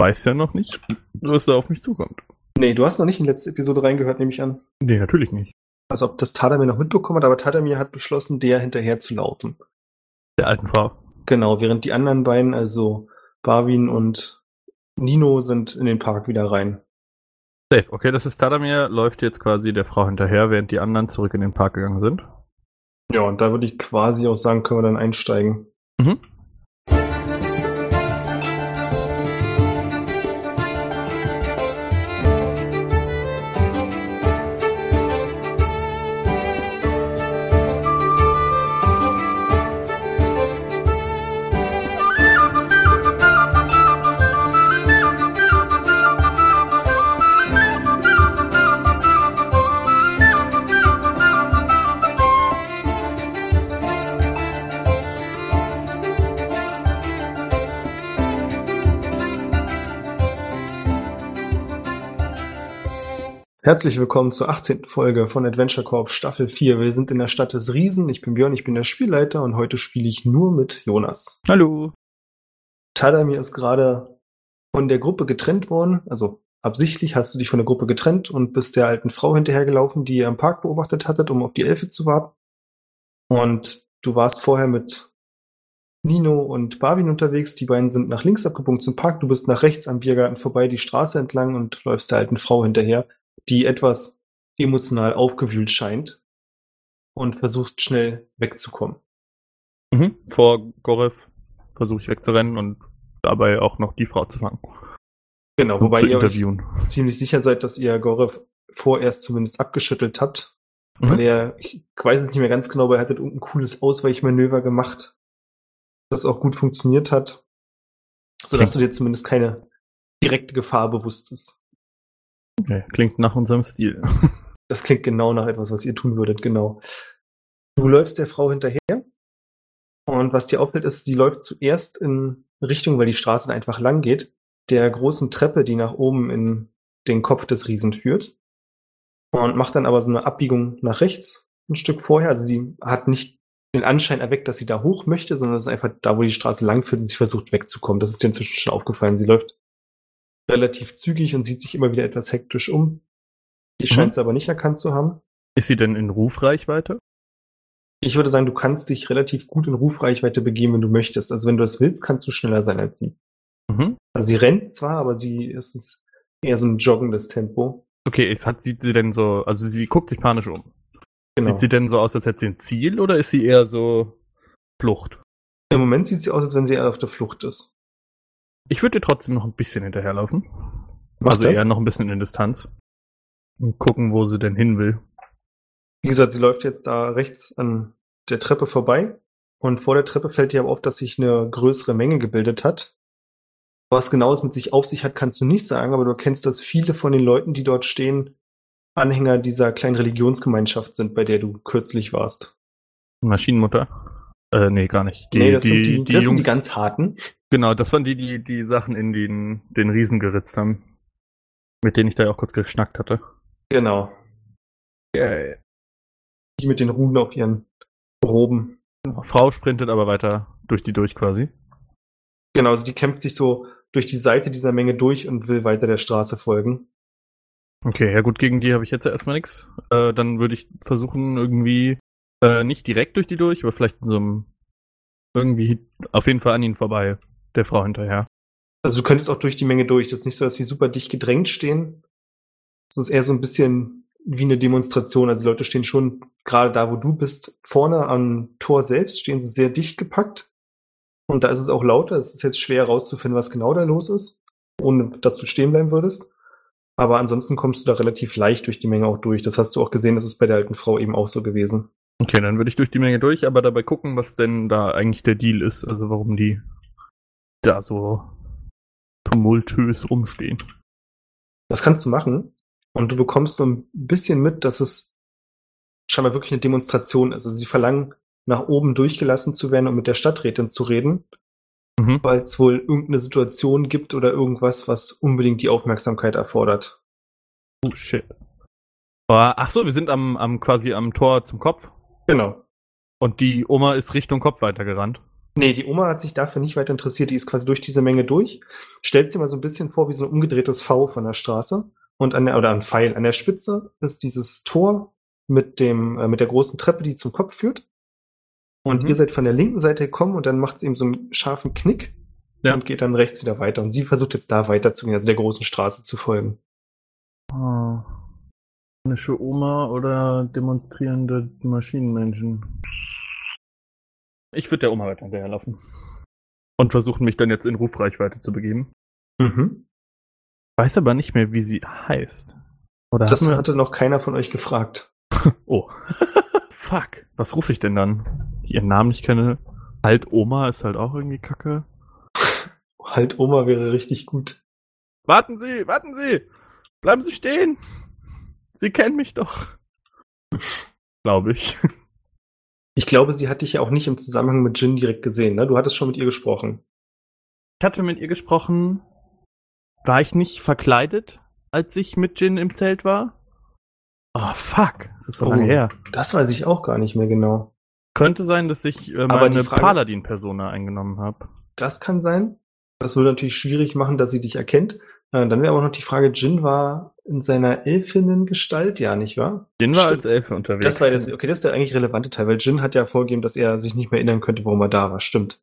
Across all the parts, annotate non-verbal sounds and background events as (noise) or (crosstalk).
weiß ja noch nicht, was da auf mich zukommt. Nee, du hast noch nicht in die letzte Episode reingehört, nehme ich an. Nee, natürlich nicht. Also ob das Tadamir noch mitbekommen hat, aber Tadamir hat beschlossen, der hinterher zu laufen. Der alten Frau. Genau, während die anderen beiden, also Barwin und Nino, sind in den Park wieder rein. Safe, okay, das ist Tadamir, läuft jetzt quasi der Frau hinterher, während die anderen zurück in den Park gegangen sind. Ja, und da würde ich quasi auch sagen, können wir dann einsteigen. Mhm. Herzlich willkommen zur 18. Folge von Adventure Corp Staffel 4. Wir sind in der Stadt des Riesen. Ich bin Björn, ich bin der Spielleiter und heute spiele ich nur mit Jonas. Hallo. Tadamir ist gerade von der Gruppe getrennt worden. Also absichtlich hast du dich von der Gruppe getrennt und bist der alten Frau hinterhergelaufen, die ihr im Park beobachtet hattet, um auf die Elfe zu warten. Und du warst vorher mit Nino und Barwin unterwegs. Die beiden sind nach links abgebogen zum Park. Du bist nach rechts am Biergarten vorbei, die Straße entlang und läufst der alten Frau hinterher die etwas emotional aufgewühlt scheint und versuchst schnell wegzukommen. Mhm. Vor Gorev versuche ich wegzurennen und dabei auch noch die Frau zu fangen. Genau, und wobei ihr euch ziemlich sicher seid, dass ihr Gorev vorerst zumindest abgeschüttelt habt. Mhm. Weil er, ich weiß es nicht mehr ganz genau, aber er hat irgendein cooles Ausweichmanöver gemacht, das auch gut funktioniert hat. Sodass Klingt- du dir zumindest keine direkte Gefahr bewusst ist. Okay, klingt nach unserem Stil. (laughs) Das klingt genau nach etwas, was ihr tun würdet, genau. Du läufst der Frau hinterher und was dir auffällt, ist, sie läuft zuerst in Richtung, weil die Straße einfach lang geht, der großen Treppe, die nach oben in den Kopf des Riesen führt und macht dann aber so eine Abbiegung nach rechts ein Stück vorher. Also sie hat nicht den Anschein erweckt, dass sie da hoch möchte, sondern es ist einfach da, wo die Straße lang führt und sie versucht wegzukommen. Das ist dir inzwischen schon aufgefallen. Sie läuft relativ zügig und sieht sich immer wieder etwas hektisch um. Die Mhm. scheint sie aber nicht erkannt zu haben. Ist sie denn in Rufreichweite? Ich würde sagen, du kannst dich relativ gut in Rufreichweite begeben, wenn du möchtest. Also wenn du das willst, kannst du schneller sein als sie. Mhm. Also sie rennt zwar, aber sie ist es eher so ein joggendes Tempo. Okay, es hat, sieht sie denn so, also sie guckt sich panisch um. Genau. Sieht sie denn so aus, als hätte sie ein Ziel oder ist sie eher so Flucht? Im Moment sieht sie aus, als wenn sie eher auf der Flucht ist. Ich würde ihr trotzdem noch ein bisschen hinterherlaufen. Mach also das. eher noch ein bisschen in Distanz. Und gucken, wo sie denn hin will. Wie gesagt, sie läuft jetzt da rechts an der Treppe vorbei und vor der Treppe fällt dir aber auf, dass sich eine größere Menge gebildet hat. Was genau es mit sich auf sich hat, kannst du nicht sagen, aber du erkennst, dass viele von den Leuten, die dort stehen, Anhänger dieser kleinen Religionsgemeinschaft sind, bei der du kürzlich warst. Maschinenmutter? Äh, nee, gar nicht. Die, nee, das, die, sind, die, die das Jungs, sind die ganz harten. genau, das waren die, die die Sachen in den, den Riesen geritzt haben. Mit denen ich da ja auch kurz geschnackt hatte. Genau. Die mit den Runen auf ihren Roben. Frau sprintet aber weiter durch die durch quasi. Genau, also die kämpft sich so durch die Seite dieser Menge durch und will weiter der Straße folgen. Okay, ja gut, gegen die habe ich jetzt ja erstmal nichts. Äh, dann würde ich versuchen, irgendwie, äh, nicht direkt durch die durch, aber vielleicht in so einem, irgendwie auf jeden Fall an ihnen vorbei, der Frau hinterher. Also du könntest auch durch die Menge durch. Das ist nicht so, dass sie super dicht gedrängt stehen. Das ist eher so ein bisschen wie eine Demonstration. Also die Leute stehen schon gerade da, wo du bist, vorne am Tor selbst, stehen sie sehr dicht gepackt. Und da ist es auch lauter. Es ist jetzt schwer herauszufinden, was genau da los ist, ohne dass du stehen bleiben würdest. Aber ansonsten kommst du da relativ leicht durch die Menge auch durch. Das hast du auch gesehen, das ist bei der alten Frau eben auch so gewesen. Okay, dann würde ich durch die Menge durch, aber dabei gucken, was denn da eigentlich der Deal ist. Also warum die da so tumultös rumstehen. Das kannst du machen. Und du bekommst so ein bisschen mit, dass es scheinbar wirklich eine Demonstration ist. Also sie verlangen, nach oben durchgelassen zu werden, um mit der Stadträtin zu reden, Mhm. weil es wohl irgendeine Situation gibt oder irgendwas, was unbedingt die Aufmerksamkeit erfordert. Oh shit. Ah, Ach so, wir sind am, am quasi am Tor zum Kopf. Genau. Und die Oma ist Richtung Kopf weitergerannt. Nee, die Oma hat sich dafür nicht weiter interessiert. Die ist quasi durch diese Menge durch. Stellst dir mal so ein bisschen vor wie so ein umgedrehtes V von der Straße. Und an der, oder ein Pfeil. An der Spitze ist dieses Tor mit dem, äh, mit der großen Treppe, die zum Kopf führt. Und Mhm. ihr seid von der linken Seite gekommen und dann macht es eben so einen scharfen Knick Ja. und geht dann rechts wieder weiter. Und sie versucht jetzt da weiterzugehen, also der großen Straße zu folgen. Oh. Spanische Oma oder demonstrierende Maschinenmenschen? Ich würde der Oma weiter hinterherlaufen. Und versuchen, mich dann jetzt in Rufreichweite zu begeben. Mhm. Weiß aber nicht mehr, wie sie heißt. Oder Das hatte noch keiner von euch gefragt. (laughs) Oh. (laughs) Fuck. Was rufe ich denn dann? Ihren Namen nicht kenne. Halt Oma ist halt auch irgendwie kacke. Halt Oma wäre richtig gut. Warten Sie, warten Sie! Bleiben Sie stehen! Sie kennen mich doch. Glaube ich. Ich glaube, sie hat dich ja auch nicht im Zusammenhang mit Jin direkt gesehen, ne? Du hattest schon mit ihr gesprochen. Ich hatte mit ihr gesprochen. War ich nicht verkleidet, als ich mit Jin im Zelt war? Oh, fuck. Es ist so Oh. lange her. Das weiß ich auch gar nicht mehr genau. Könnte sein, dass ich äh, meine Paladin-Persona eingenommen habe. Das kann sein. Das würde natürlich schwierig machen, dass sie dich erkennt. Äh, Dann wäre aber noch die Frage, Jin war in seiner Elfinnen-Gestalt, ja, nicht wahr? Jin war Stimmt. als Elfe unterwegs. Das war das, okay, das ist der eigentlich relevante Teil, weil Jin hat ja vorgegeben, dass er sich nicht mehr erinnern könnte, warum er da war. Stimmt.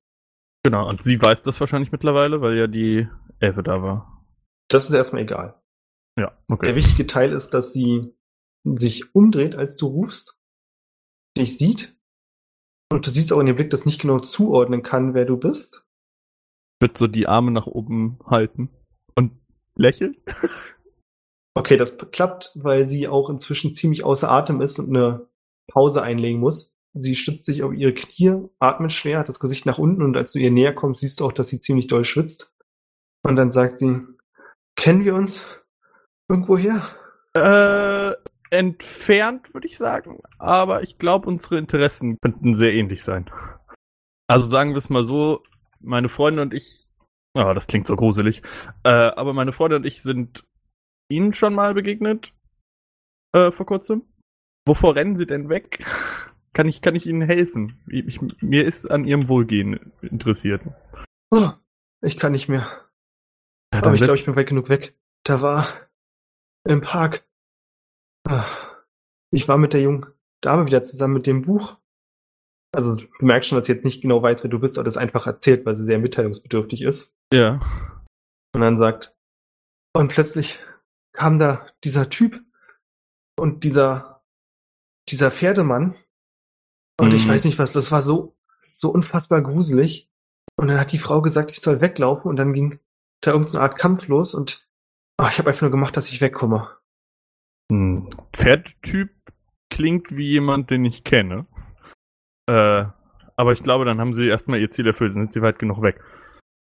Genau, und sie weiß das wahrscheinlich mittlerweile, weil ja die Elfe da war. Das ist erstmal egal. Ja, okay. Der wichtige Teil ist, dass sie sich umdreht, als du rufst, dich sieht und du siehst auch in dem Blick, dass nicht genau zuordnen kann, wer du bist. wird so die Arme nach oben halten und lächeln. Okay, das klappt, weil sie auch inzwischen ziemlich außer Atem ist und eine Pause einlegen muss. Sie stützt sich auf ihre Knie, atmet schwer, hat das Gesicht nach unten und als du ihr näher kommst, siehst du auch, dass sie ziemlich doll schwitzt. Und dann sagt sie, kennen wir uns irgendwoher? Äh, entfernt, würde ich sagen. Aber ich glaube, unsere Interessen könnten sehr ähnlich sein. Also sagen wir es mal so, meine Freunde und ich, ah, das klingt so gruselig, äh, aber meine Freunde und ich sind Ihnen schon mal begegnet, äh, vor kurzem. Wovor rennen Sie denn weg? (laughs) Kann ich, kann ich Ihnen helfen? Ich, ich, mir ist an Ihrem Wohlgehen interessiert. Oh, ich kann nicht mehr. Ja, Aber ich glaube, ich bin weit genug weg. Da war im Park. Ah, Ich war mit der jungen Dame wieder zusammen mit dem Buch. Also du merkst schon, dass sie jetzt nicht genau weiß, wer du bist, aber das einfach erzählt, weil sie sehr mitteilungsbedürftig ist. ja. Und dann sagt, und plötzlich kam da dieser Typ und dieser, dieser Pferdemann. Und ich Mhm. weiß nicht was, das war so, so unfassbar gruselig. Und dann hat die Frau gesagt, ich soll weglaufen und dann ging da irgendeine Art Kampf los und ah, ich habe einfach nur gemacht, dass ich wegkomme. Ein Pferdtyp klingt wie jemand, den ich kenne. Äh, aber ich glaube, dann haben sie erstmal ihr Ziel erfüllt, sind sie weit genug weg.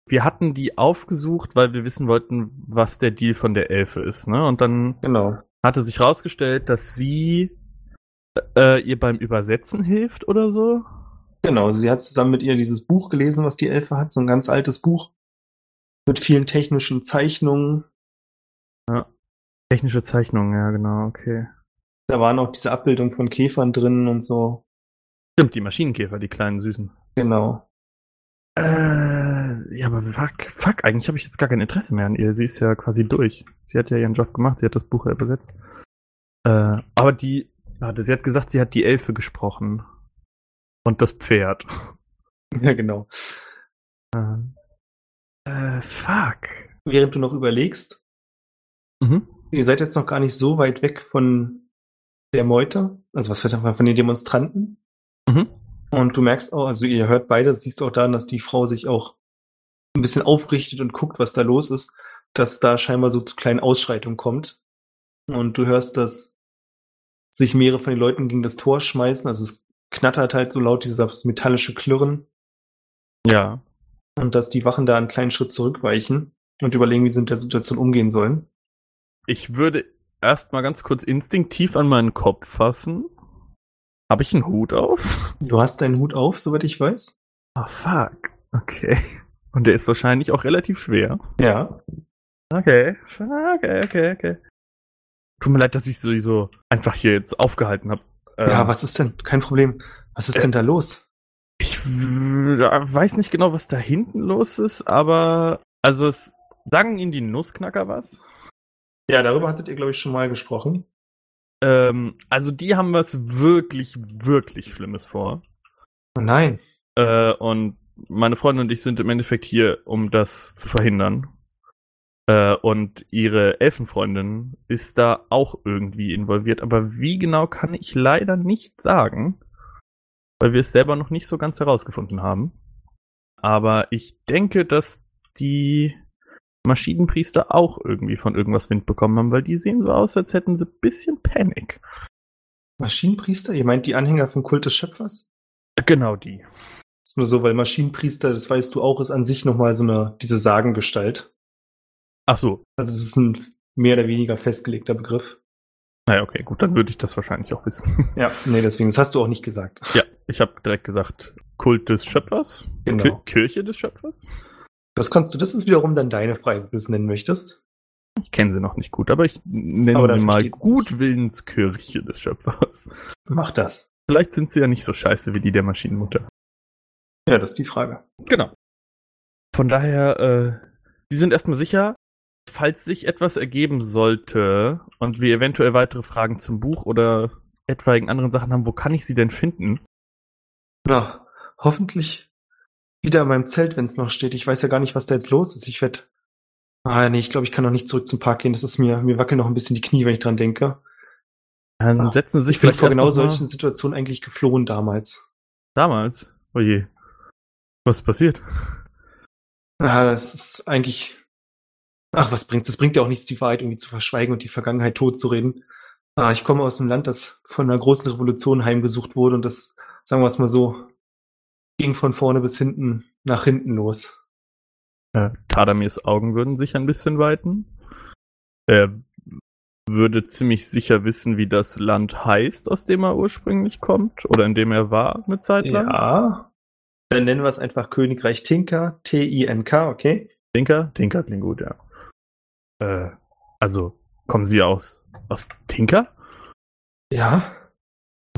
Wir hatten die aufgesucht, weil wir wissen wollten, was der Deal von der Elfe ist, ne? Und dann Genau. hatte sich rausgestellt, dass sie äh, ihr beim Übersetzen hilft oder so. Genau, sie hat zusammen mit ihr dieses Buch gelesen, was die Elfe hat, so ein ganz altes Buch mit vielen technischen Zeichnungen. Technische Zeichnung, ja, genau, okay. Da waren auch diese Abbildungen von Käfern drin und so. Stimmt, die Maschinenkäfer, die kleinen Süßen. Genau. Äh, ja, aber fuck, fuck, eigentlich habe ich jetzt gar kein Interesse mehr an ihr. Sie ist ja quasi durch. Sie hat ja ihren Job gemacht, sie hat das Buch ja übersetzt. Äh, aber die, warte, sie hat gesagt, sie hat die Elfe gesprochen. Und das Pferd. (laughs) Ja, genau. Äh, äh, fuck. Während du noch überlegst, Mhm. ihr seid jetzt noch gar nicht so weit weg von der Meute, also was wird von den Demonstranten. Mhm. Und du merkst auch, also ihr hört beide, siehst du auch daran, dass die Frau sich auch ein bisschen aufrichtet und guckt, was da los ist, dass da scheinbar so zu kleinen Ausschreitungen kommt. Und du hörst, dass sich mehrere von den Leuten gegen das Tor schmeißen, also es knattert halt so laut, dieses metallische Klirren. Ja. Und dass die Wachen da einen kleinen Schritt zurückweichen und überlegen, wie sie mit der Situation umgehen sollen. Ich würde erstmal ganz kurz instinktiv an meinen Kopf fassen. Habe ich einen Hut auf? Du hast deinen Hut auf, soweit ich weiß. Ah, fuck. Okay. Und der ist wahrscheinlich auch relativ schwer. Ja. Okay, okay, okay, okay. Tut mir leid, dass ich sowieso einfach hier jetzt aufgehalten habe. ja, was ist denn? Kein Problem. Was ist äh, denn da los? Ich weiß nicht genau, was da hinten los ist, aber also es sagen Ihnen die Nussknacker was? Ja, darüber hattet ihr, glaube ich, schon mal gesprochen. Ähm, also die haben was wirklich, wirklich Schlimmes vor. Oh nein. Äh, und meine Freundin und ich sind im Endeffekt hier, um das zu verhindern. Äh, und ihre Elfenfreundin ist da auch irgendwie involviert. Aber wie genau kann ich leider nicht sagen, weil wir es selber noch nicht so ganz herausgefunden haben. Aber ich denke, dass die Maschinenpriester auch irgendwie von irgendwas Wind bekommen haben, weil die sehen so aus, als hätten sie ein bisschen Panik. Maschinenpriester? Ihr meint die Anhänger vom Kult des Schöpfers? Genau die. Ist nur so, weil Maschinenpriester, das weißt du auch, ist an sich nochmal so eine, diese Sagengestalt. Ach so. Also es ist ein mehr oder weniger festgelegter Begriff. Naja, okay, gut, dann würde ich das wahrscheinlich auch wissen. (laughs) Ja, nee, deswegen, das hast du auch nicht gesagt. Ja, ich habe direkt gesagt, Kult des Schöpfers, Genau. Ki- Kirche des Schöpfers. Das kannst du, das ist wiederum dann deine Frage, wie du es nennen möchtest. Ich kenne sie noch nicht gut, aber ich nenne Aber sie mal Gutwillenskirche des Schöpfers. Mach das. Vielleicht sind sie ja nicht so scheiße wie die der Maschinenmutter. Ja, das ist die Frage. Genau. Von daher, äh, sie sind erstmal sicher, falls sich etwas ergeben sollte und wir eventuell weitere Fragen zum Buch oder etwaigen anderen Sachen haben, wo kann ich sie denn finden? Na, hoffentlich wieder in meinem Zelt, wenn es noch steht. Ich weiß ja gar nicht, was da jetzt los ist. Ich werde. Ah, nee, ich glaube, ich kann noch nicht zurück zum Park gehen. Das ist mir, mir wackeln noch ein bisschen die Knie, wenn ich dran denke. Dann Ah, setzen sie sich Ich bin vielleicht vor erst genau solchen Situationen eigentlich geflohen damals. damals. Oh je. Was ist passiert? Ah, das ist eigentlich. Ach, was bringt's? Es bringt ja auch nichts, die Wahrheit irgendwie zu verschweigen und die Vergangenheit totzureden. Ah, ich komme aus einem Land, das von einer großen Revolution heimgesucht wurde und das, sagen wir es mal so, ging von vorne bis hinten nach hinten los. Äh, Tadamirs Augen würden sich ein bisschen weiten. Er würde ziemlich sicher wissen, wie das Land heißt, aus dem er ursprünglich kommt oder in dem er war eine Zeit lang. Ja. Dann nennen wir es einfach Königreich Tinker, T-I-N-K, okay? Tinker? Tinker klingt gut, ja. Äh, also, kommen Sie aus, aus Tinker? Ja.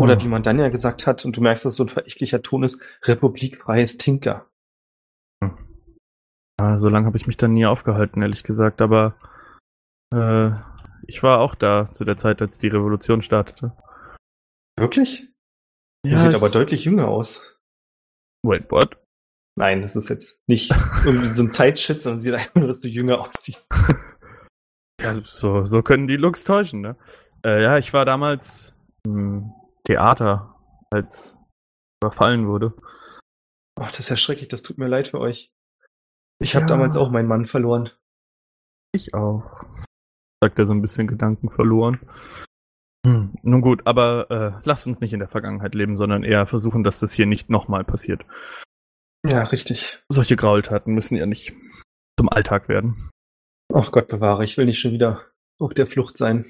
Oder Hm. wie man dann ja gesagt hat, und du merkst, dass so ein verächtlicher Ton ist, republikfreies Tinker. Ah, so lange habe ich mich da nie aufgehalten, ehrlich gesagt, aber äh, ich war auch da zu der Zeit, als die Revolution startete. Wirklich? Ja, Er sieht aber deutlich jünger aus. Wait, what? Nein, das ist jetzt nicht irgendwie so ein Zeitshit, sondern sieht einfach nur, dass du jünger aussiehst. (laughs) Ja, so, so können die Looks täuschen, ne? Äh, ja, ich war damals im Theater, als überfallen wurde. Ach, das ist ja schrecklich, das tut mir leid für euch. Ich habe Ja. damals auch meinen Mann verloren. Ich auch. Sagt er so ein bisschen Gedanken verloren. Hm, nun gut, aber äh, lasst uns nicht in der Vergangenheit leben, sondern eher versuchen, dass das hier nicht nochmal passiert. Ja, richtig. Solche Graultaten müssen ja nicht zum Alltag werden. Ach Gott bewahre, ich will nicht schon wieder auf der Flucht sein.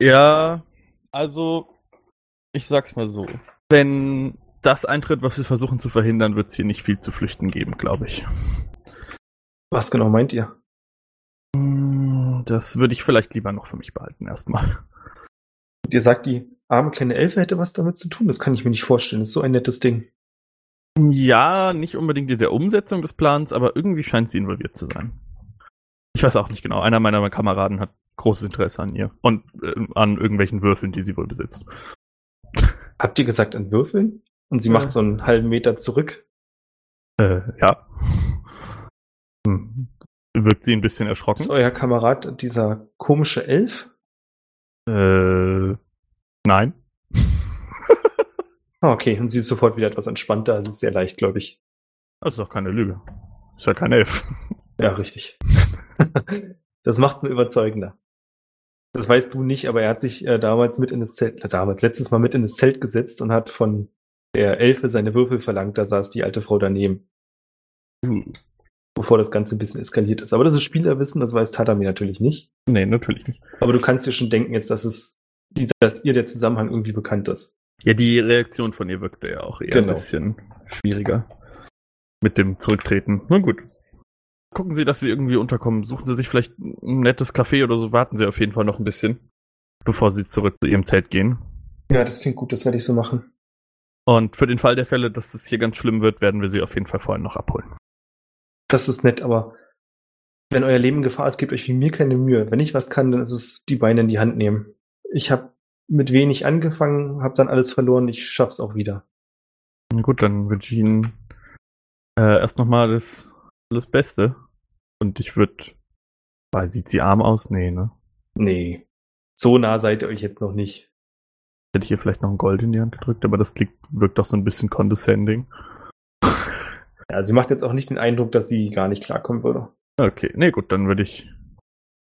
Ja, also, ich sag's mal so. Wenn das eintritt, was wir versuchen zu verhindern, wird's hier nicht viel zu flüchten geben, glaube ich. Was genau meint ihr? Hm, Das würde ich vielleicht lieber noch für mich behalten, erstmal. Und ihr sagt, die arme kleine Elfe hätte was damit zu tun? Das kann ich mir nicht vorstellen. Das ist so ein nettes Ding. Ja, nicht unbedingt in der Umsetzung des Plans, aber irgendwie scheint sie involviert zu sein. Ich weiß auch nicht genau. Einer meiner Kameraden hat großes Interesse an ihr und äh, an irgendwelchen Würfeln, die sie wohl besitzt. Habt ihr gesagt an Würfeln? Und sie Ja. macht so einen halben Meter zurück. Äh, ja. Hm. Wirkt sie ein bisschen Ist erschrocken? euer Kamerad dieser komische Elf? Äh, nein. Ah, okay, und sie ist sofort wieder etwas entspannter. Also sehr leicht, glaube ich. Das ist doch keine Lüge. Ist ja kein Elf. Ja, richtig. (laughs) das macht's nur überzeugender. Das weißt du nicht, aber er hat sich äh, damals mit in das Zelt, äh, damals letztes Mal mit in das Zelt gesetzt und hat von der Elfe seine Würfel verlangt. Da saß die alte Frau daneben, Hm. bevor das Ganze ein bisschen eskaliert ist. Aber das ist Spielerwissen, das weiß Tatami natürlich nicht. Nee, natürlich nicht. Aber du kannst dir schon denken jetzt, dass es, dass ihr der Zusammenhang irgendwie bekannt ist. Ja, die Reaktion von ihr wirkte ja auch eher Genau. ein bisschen schwieriger. Mit dem Zurücktreten. Na gut. Gucken Sie, dass Sie irgendwie unterkommen. Suchen Sie sich vielleicht ein nettes Café oder so. Warten Sie auf jeden Fall noch ein bisschen, bevor Sie zurück zu Ihrem Zelt gehen. Ja, das klingt gut, das werde ich so machen. Und für den Fall der Fälle, dass es hier ganz schlimm wird, werden wir sie auf jeden Fall vorhin noch abholen. Das ist nett, aber wenn euer Leben in Gefahr ist, gebt euch wie mir keine Mühe. Wenn ich was kann, dann ist es die Beine in die Hand nehmen. Ich habe mit wenig angefangen, habe dann alles verloren, ich schaff's auch wieder. Na gut, dann wünsche ich Ihnen äh, erst nochmal das, das Beste. Und ich würde. Sieht sie arm aus? Nee, ne? Nee. So nah seid ihr euch jetzt noch nicht. Hätte ich ihr vielleicht noch ein Gold in die Hand gedrückt, aber das klingt, wirkt doch so ein bisschen condescending. (laughs) Ja, sie macht jetzt auch nicht den Eindruck, dass sie gar nicht klarkommen würde. Okay, nee, gut, dann würde ich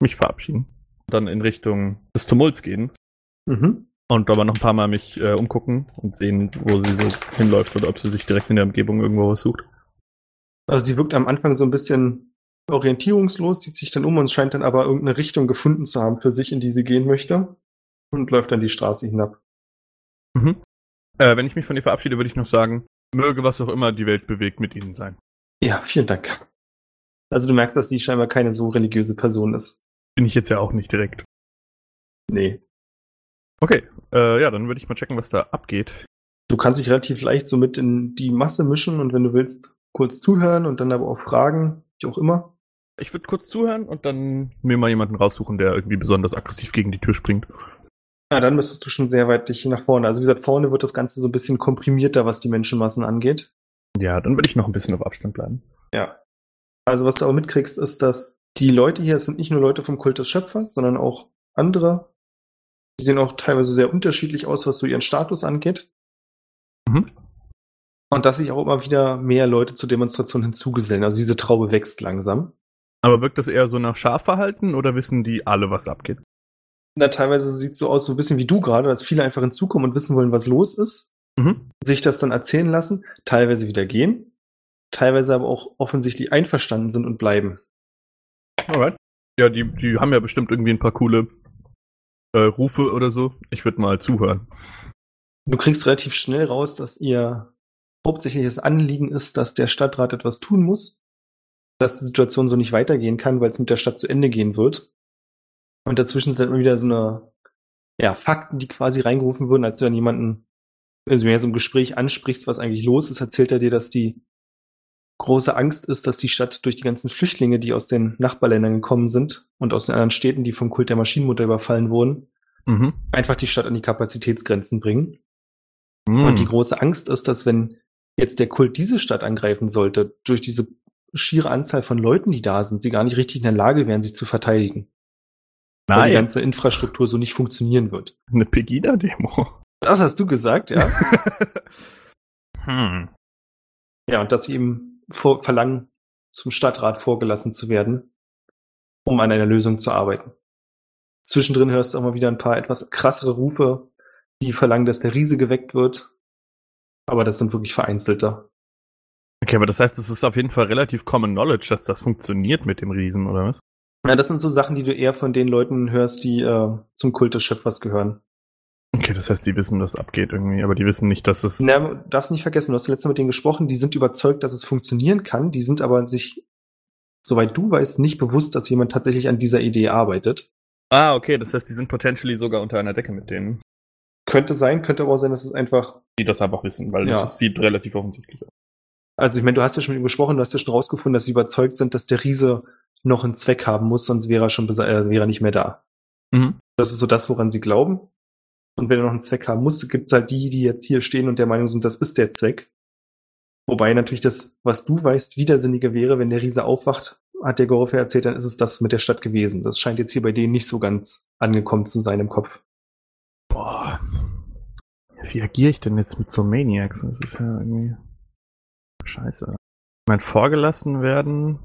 mich verabschieden. Dann in Richtung des Tumults gehen. Mhm. Und aber noch ein paar Mal mich äh, umgucken und sehen, wo sie so hinläuft oder ob sie sich direkt in der Umgebung irgendwo was sucht. Also sie wirkt am Anfang so ein bisschen orientierungslos, sieht sich dann um und scheint dann aber irgendeine Richtung gefunden zu haben für sich, in die sie gehen möchte. Und läuft dann die Straße hinab. Mhm. Äh, wenn ich mich von ihr verabschiede, würde ich noch sagen, möge was auch immer die Welt bewegt mit ihnen sein. Ja, vielen Dank. Also du merkst, dass sie scheinbar keine so religiöse Person ist. Bin ich jetzt ja auch nicht direkt. Nee. Okay, äh, ja, dann würde ich mal checken, was da abgeht. Du kannst dich relativ leicht so mit in die Masse mischen und wenn du willst, kurz zuhören und dann aber auch fragen, wie auch immer. Ich würde kurz zuhören und dann mir mal jemanden raussuchen, der irgendwie besonders aggressiv gegen die Tür springt. Ja, dann müsstest du schon sehr weit dich nach vorne. Also wie gesagt, vorne wird das Ganze so ein bisschen komprimierter, was die Menschenmassen angeht. Ja, dann würde ich noch ein bisschen auf Abstand bleiben. Ja. Also was du auch mitkriegst, ist, dass die Leute hier es sind nicht nur Leute vom Kult des Schöpfers, sondern auch andere. Die sehen auch teilweise sehr unterschiedlich aus, was so ihren Status angeht. Mhm. Und dass sich auch immer wieder mehr Leute zur Demonstration hinzugesellen. Also diese Traube wächst langsam. Aber wirkt das eher so nach Schafverhalten oder wissen die alle, was abgeht? Na, teilweise sieht es so aus, so ein bisschen wie du gerade, dass viele einfach hinzukommen und wissen wollen, was los ist. Mhm. Sich das dann erzählen lassen, teilweise wieder gehen, teilweise aber auch offensichtlich einverstanden sind und bleiben. Alright. Ja, die, die haben ja bestimmt irgendwie ein paar coole äh, Rufe oder so. Ich würde mal zuhören. Du kriegst relativ schnell raus, dass ihr hauptsächliches Anliegen ist, dass der Stadtrat etwas tun muss, dass die Situation so nicht weitergehen kann, weil es mit der Stadt zu Ende gehen wird. Und dazwischen sind dann immer wieder so eine, ja, Fakten, die quasi reingerufen wurden, als du dann jemanden, wenn du mehr so ein Gespräch ansprichst, was eigentlich los ist, erzählt er dir, dass die große Angst ist, dass die Stadt durch die ganzen Flüchtlinge, die aus den Nachbarländern gekommen sind und aus den anderen Städten, die vom Kult der Maschinenmutter überfallen wurden, Mhm. einfach die Stadt an die Kapazitätsgrenzen bringen. Mhm. Und die große Angst ist, dass wenn jetzt der Kult diese Stadt angreifen sollte, durch diese schiere Anzahl von Leuten, die da sind, sie gar nicht richtig in der Lage wären, sich zu verteidigen. Weil die ganze Infrastruktur so nicht funktionieren wird. Eine Pegida-Demo. Das hast du gesagt, ja. (laughs) hm. ja, und dass sie eben vor, verlangen, zum Stadtrat vorgelassen zu werden, um an einer Lösung zu arbeiten. Zwischendrin hörst du auch mal wieder ein paar etwas krassere Rufe, die verlangen, dass der Riese geweckt wird. Aber das sind wirklich vereinzelte. Okay, aber das heißt, es ist auf jeden Fall relativ common knowledge, dass das funktioniert mit dem Riesen, oder was? Ja, das sind so Sachen, die du eher von den Leuten hörst, die äh, zum Kult des Schöpfers gehören. Okay, das heißt, die wissen, dass es abgeht irgendwie, aber die wissen nicht, dass es. Na, darfst nicht vergessen, du hast letztes Mal mit denen gesprochen, die sind überzeugt, dass es funktionieren kann, die sind aber sich, soweit du weißt, nicht bewusst, dass jemand tatsächlich an dieser Idee arbeitet. Ah, okay, das heißt, die sind potentially sogar unter einer Decke mit denen, Könnte sein, könnte aber auch sein, dass es einfach die das einfach wissen, weil Ja. das sieht relativ offensichtlich aus. Also ich meine, du hast ja schon mit ihm gesprochen, du hast ja schon rausgefunden, dass sie überzeugt sind, dass der Riese noch einen Zweck haben muss, sonst wäre er schon äh, wäre er nicht mehr da. Mhm. Das ist so das, woran sie glauben. Und wenn er noch einen Zweck haben muss, gibt es halt die, die jetzt hier stehen und der Meinung sind, das ist der Zweck. Wobei natürlich das, was du weißt, widersinniger wäre, wenn der Riese aufwacht, hat der Gorofe erzählt, dann ist es das mit der Stadt gewesen. Das scheint jetzt hier bei denen nicht so ganz angekommen zu sein im Kopf. Boah. Wie agiere ich denn jetzt mit so Maniacs? Das ist ja irgendwie. Scheiße. Mein vorgelassen werden.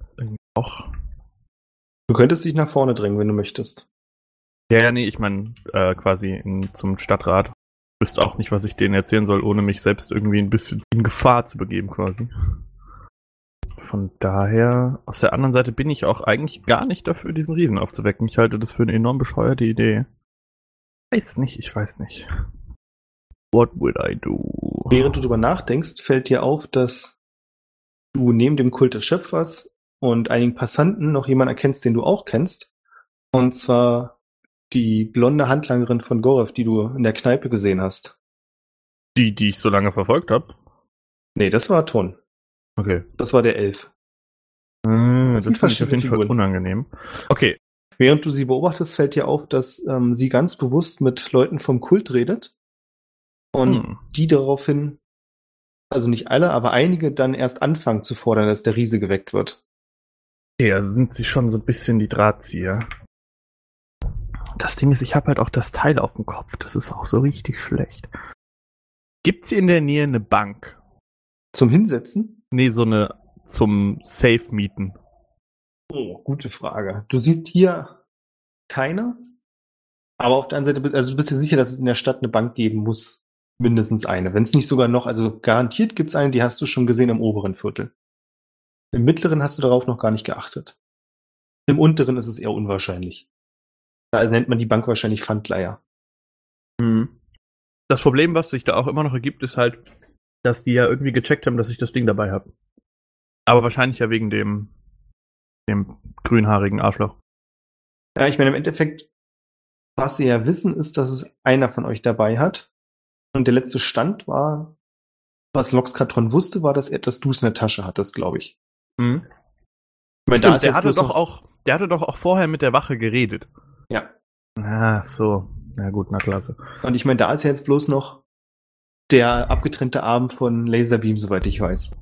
Ist irgendwie auch. Du könntest dich nach vorne drängen, wenn du möchtest. Ja, ja, nee, ich meine, äh, quasi in, zum Stadtrat. Wüsste auch nicht, was ich denen erzählen soll, ohne mich selbst irgendwie ein bisschen in Gefahr zu begeben, quasi. Von daher, aus der anderen Seite bin ich auch eigentlich gar nicht dafür, diesen Riesen aufzuwecken. Ich halte das für eine enorm bescheuerte Idee. Weiß nicht, ich weiß nicht. What would I do? Während du drüber nachdenkst, fällt dir auf, dass du neben dem Kult des Schöpfers und einigen Passanten noch jemanden erkennst, den du auch kennst. Und zwar die blonde Handlangerin von Gorev, die du in der Kneipe gesehen hast. Die, die ich so lange verfolgt habe. Nee, das war Ton. Okay. Das war der Elf. Hm, Das das ich auf jeden Fall unangenehm. Okay. Während du sie beobachtest, fällt dir auf, dass ähm, sie ganz bewusst mit Leuten vom Kult redet. Und Hm. die daraufhin, also nicht alle, aber einige dann erst anfangen zu fordern, dass der Riese geweckt wird. Okay, also sind sie schon so ein bisschen die Drahtzieher. Das Ding ist, ich habe halt auch das Teil auf dem Kopf. Das ist auch so richtig schlecht. Gibt's hier in der Nähe eine Bank? Zum Hinsetzen? Nee, so eine zum Safe mieten. Oh, gute Frage. Du siehst hier keine, aber auf der anderen Seite, bist- also du bist dir sicher, dass es in der Stadt eine Bank geben muss. Mindestens eine. Wenn es nicht sogar noch, also garantiert gibt's eine, die hast du schon gesehen im oberen Viertel. Im mittleren hast du darauf noch gar nicht geachtet. Im unteren ist es eher unwahrscheinlich. Da nennt man die Bank wahrscheinlich Pfandleiher. Das Problem, was sich da auch immer noch ergibt, ist halt, dass die ja irgendwie gecheckt haben, dass ich das Ding dabei habe. Aber wahrscheinlich ja wegen dem, dem grünhaarigen Arschloch. Ja, ich meine, im Endeffekt, was sie ja wissen, ist, dass es einer von euch dabei hat. Und der letzte Stand war, was Loxkatron wusste, war, dass er, dass du es in der Tasche hattest, glaube ich. Mhm. Ich meine, Stimmt, ist der jetzt hatte bloß doch auch, der hatte doch auch vorher mit der Wache geredet. Ja. Ah, so. Na gut, na klasse. Und ich meine, da ist ja jetzt bloß noch der abgetrennte Arm von Laserbeam, soweit ich weiß.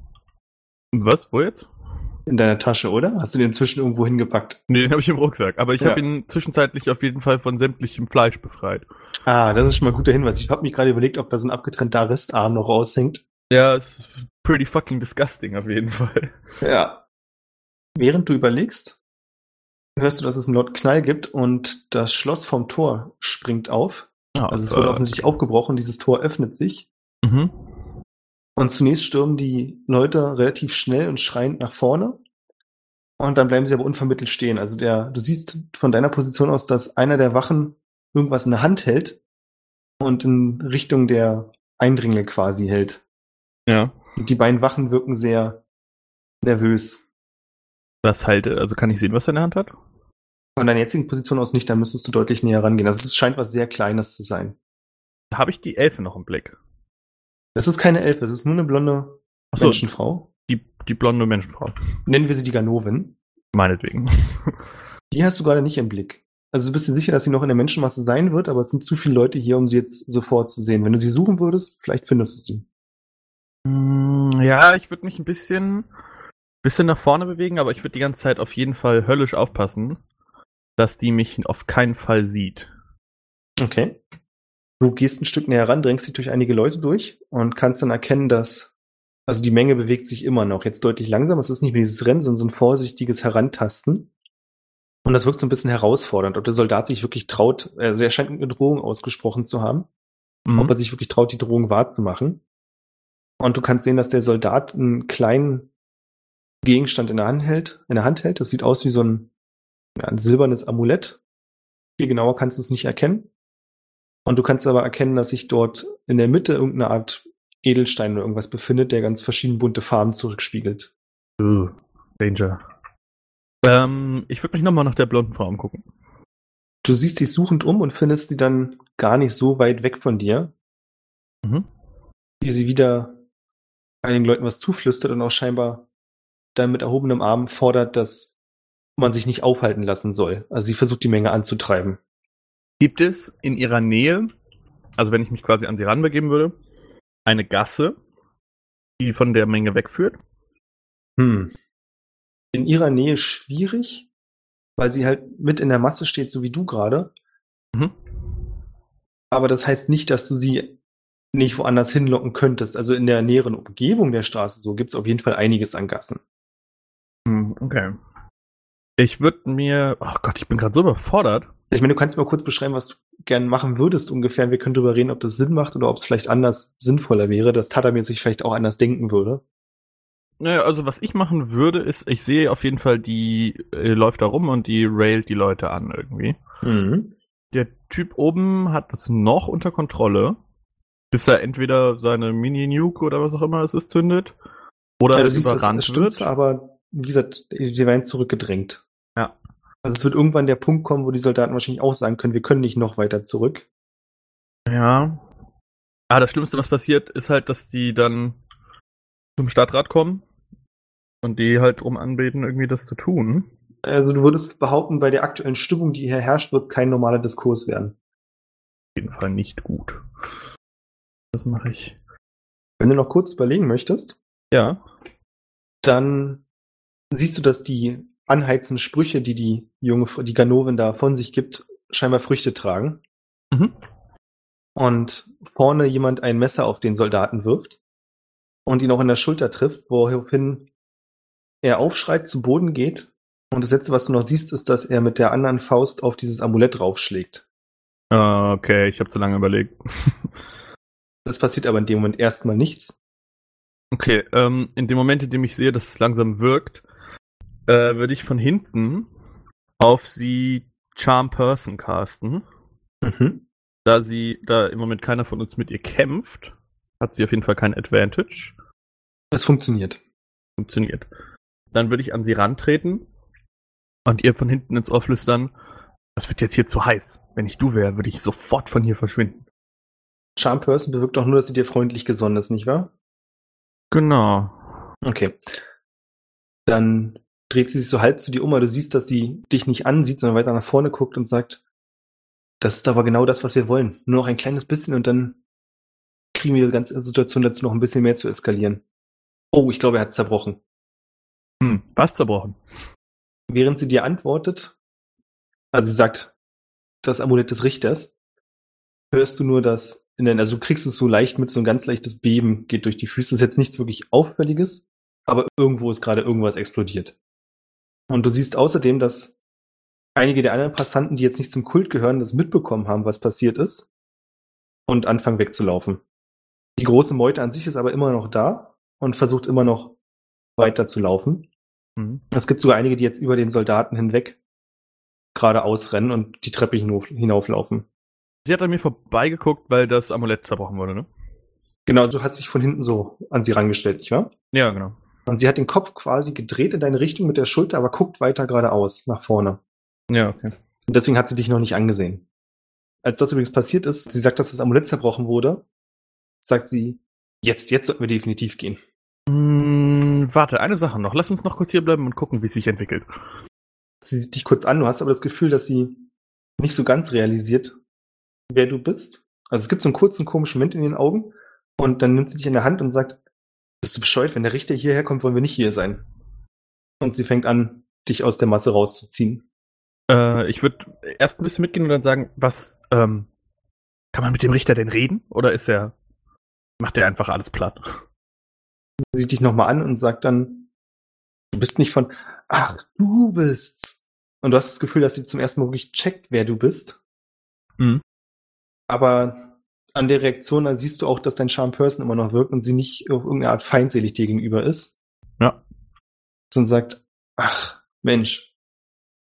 Was? Wo jetzt? In deiner Tasche, oder? Hast du den inzwischen irgendwo hingepackt? Nee, den habe ich im Rucksack. Aber ich Ja. habe ihn zwischenzeitlich auf jeden Fall von sämtlichem Fleisch befreit. Ah, das ist schon mal ein guter Hinweis. Ich habe mich gerade überlegt, ob da so ein abgetrennter Restarm noch raushängt. Ja, es ist pretty fucking disgusting auf jeden Fall. Ja. Während du überlegst, hörst du, dass es einen lauten Knall gibt und das Schloss vom Tor springt auf. Also es wurde offensichtlich aufgebrochen, dieses Tor öffnet sich. Mhm. Und zunächst stürmen die Leute relativ schnell und schreiend nach vorne. Und dann bleiben sie aber unvermittelt stehen. Also der, du siehst von deiner Position aus, dass einer der Wachen irgendwas in der Hand hält und in Richtung der Eindringlinge quasi hält. Ja. Und die beiden Wachen wirken sehr nervös. Was halt, also kann ich sehen, was er in der Hand hat? Von deiner jetzigen Position aus nicht, dann müsstest du deutlich näher rangehen. Also es scheint was sehr Kleines zu sein. Habe ich die Elfe noch im Blick? Das ist keine Elfe, es ist nur eine blonde so. Menschenfrau. Die, die blonde Menschenfrau. Nennen wir sie die Ganovin. Meinetwegen. (laughs) Die hast du gerade nicht im Blick. Also du bist dir sicher, dass sie noch in der Menschenmasse sein wird, aber es sind zu viele Leute hier, um sie jetzt sofort zu sehen. Wenn du sie suchen würdest, vielleicht findest du sie. Mm, Ja, ich würde mich ein bisschen, bisschen nach vorne bewegen, aber ich würde die ganze Zeit auf jeden Fall höllisch aufpassen, dass die mich auf keinen Fall sieht. Okay. Du gehst ein Stück näher ran, drängst dich durch einige Leute durch und kannst dann erkennen, dass, also die Menge bewegt sich immer noch, jetzt deutlich langsam. Es ist nicht mehr dieses Rennen, sondern so ein vorsichtiges Herantasten. Und das wirkt so ein bisschen herausfordernd, ob der Soldat sich wirklich traut, also er scheint eine Drohung ausgesprochen zu haben, Mhm. ob er sich wirklich traut, die Drohung wahrzumachen. Und du kannst sehen, dass der Soldat einen kleinen Gegenstand in der Hand hält. In der Hand hält. Das sieht aus wie so ein, ja, ein silbernes Amulett. Viel genauer kannst du es nicht erkennen. Und du kannst aber erkennen, dass sich dort in der Mitte irgendeine Art Edelstein oder irgendwas befindet, der ganz verschieden bunte Farben zurückspiegelt. Uh, Danger. Ähm, ich würde mich nochmal nach der blonden Frau umgucken. Du siehst dich suchend um und findest sie dann gar nicht so weit weg von dir, Mhm. wie sie wieder einigen Leuten was zuflüstert und auch scheinbar dann mit erhobenem Arm fordert, dass man sich nicht aufhalten lassen soll. Also sie versucht die Menge anzutreiben. Gibt es in ihrer Nähe, also wenn ich mich quasi an sie ranbegeben würde, eine Gasse, die von der Menge wegführt? Hm. In ihrer Nähe schwierig, weil sie halt mit in der Masse steht, so wie du gerade. Mhm. Aber das heißt nicht, dass du sie nicht woanders hinlocken könntest. Also in der näheren Umgebung der Straße so gibt's auf jeden Fall einiges an Gassen. Hm, Okay. Ich würde mir, ach Gott, ich bin gerade so überfordert. Ich meine, du kannst mal kurz beschreiben, was du gern machen würdest ungefähr. Wir können darüber reden, ob das Sinn macht oder ob es vielleicht anders sinnvoller wäre, dass Tadamir sich vielleicht auch anders denken würde. Naja, also was ich machen würde, ist, ich sehe auf jeden Fall, die äh, läuft da rum und die railt die Leute an irgendwie. Mhm. Der Typ oben hat das noch unter Kontrolle, bis er entweder seine Mini-Nuke oder was auch immer es ist zündet, oder Ja, es überrannt wird. aber wie gesagt, sie werden zurückgedrängt. Also es wird irgendwann der Punkt kommen, wo die Soldaten wahrscheinlich auch sagen können, wir können nicht noch weiter zurück. Ja. Ah, das Schlimmste, was passiert, ist halt, dass die dann zum Stadtrat kommen und die halt drum anbeten, irgendwie das zu tun. Also du würdest behaupten, bei der aktuellen Stimmung, die hier herrscht, wird es kein normaler Diskurs werden. Auf jeden Fall nicht gut. Das mache ich. Wenn du noch kurz überlegen möchtest, Ja. dann siehst du, dass die anheizenden Sprüche, die die junge, die Ganoven da von sich gibt, scheinbar Früchte tragen. Mhm. Und vorne jemand ein Messer auf den Soldaten wirft und ihn auch in der Schulter trifft, woraufhin er aufschreit, zu Boden geht. Und das letzte, was du noch siehst, ist, dass er mit der anderen Faust auf dieses Amulett raufschlägt. Ah, okay, ich habe zu lange überlegt. (laughs) Es passiert aber in dem Moment erstmal nichts. Okay, ähm, in dem Moment, in dem ich sehe, dass es langsam wirkt, äh, würde ich von hinten auf sie Charm Person casten. Mhm. Da sie, da im Moment keiner von uns mit ihr kämpft, hat sie auf jeden Fall kein Advantage. Es funktioniert. Funktioniert. Dann würde ich an sie rantreten und ihr von hinten ins Ohr flüstern, das wird jetzt hier zu heiß. Wenn ich du wäre, würde ich sofort von hier verschwinden. Charm Person bewirkt doch nur, dass sie dir freundlich gesonnen ist, nicht wahr? Genau. Okay. Dann dreht sie sich so halb zu dir um, aber du siehst, dass sie dich nicht ansieht, sondern weiter nach vorne guckt und sagt, das ist aber genau das, was wir wollen. Nur noch ein kleines bisschen und dann kriegen wir die ganze Situation dazu noch ein bisschen mehr zu eskalieren. Oh, ich glaube, er hat zerbrochen. Hm, was zerbrochen? Während sie dir antwortet, also sie sagt, das Amulett des Richters, hörst du nur das, also du kriegst es so leicht mit, so ein ganz leichtes Beben geht durch die Füße. Das ist jetzt nichts wirklich Auffälliges, aber irgendwo ist gerade irgendwas explodiert. Und du siehst außerdem, dass einige der anderen Passanten, die jetzt nicht zum Kult gehören, das mitbekommen haben, was passiert ist und anfangen wegzulaufen. Die große Meute an sich ist aber immer noch da und versucht immer noch weiter zu laufen. Hm. Es gibt sogar einige, die jetzt über den Soldaten hinweg geradeaus rennen und die Treppe hinauf, hinauflaufen. Sie hat an mir vorbeigeguckt, weil das Amulett zerbrochen wurde, ne? Genau, du hast dich von hinten so an sie rangestellt, nicht wahr? Ja, genau. Und sie hat den Kopf quasi gedreht in deine Richtung mit der Schulter, aber guckt weiter geradeaus, nach vorne. Ja, okay. Und deswegen hat sie dich noch nicht angesehen. Als das übrigens passiert ist, sie sagt, dass das Amulett zerbrochen wurde, sagt sie, jetzt, jetzt sollten wir definitiv gehen. Hm, warte, eine Sache noch. Lass uns noch kurz hier bleiben und gucken, wie es sich entwickelt. Sie sieht dich kurz an, du hast aber das Gefühl, dass sie nicht so ganz realisiert, wer du bist. Also es gibt so einen kurzen komischen Moment in den Augen und dann nimmt sie dich in der Hand und sagt, bist du bescheuert, wenn der Richter hierher kommt, wollen wir nicht hier sein. Und sie fängt an, dich aus der Masse rauszuziehen. Äh, ich würde erst ein bisschen mitgehen und dann sagen, was, ähm, kann man mit dem Richter denn reden? Oder ist er, macht er einfach alles platt? Sie (laughs) sieht dich nochmal an und sagt dann, du bist nicht von, ach, du bist's. Und du hast das Gefühl, dass sie zum ersten Mal wirklich checkt, wer du bist. Mhm. Aber an der Reaktion, da siehst du auch, dass dein Charm Person immer noch wirkt und sie nicht auf irgendeine Art feindselig dir gegenüber ist. Ja. Sondern sagt, ach, Mensch.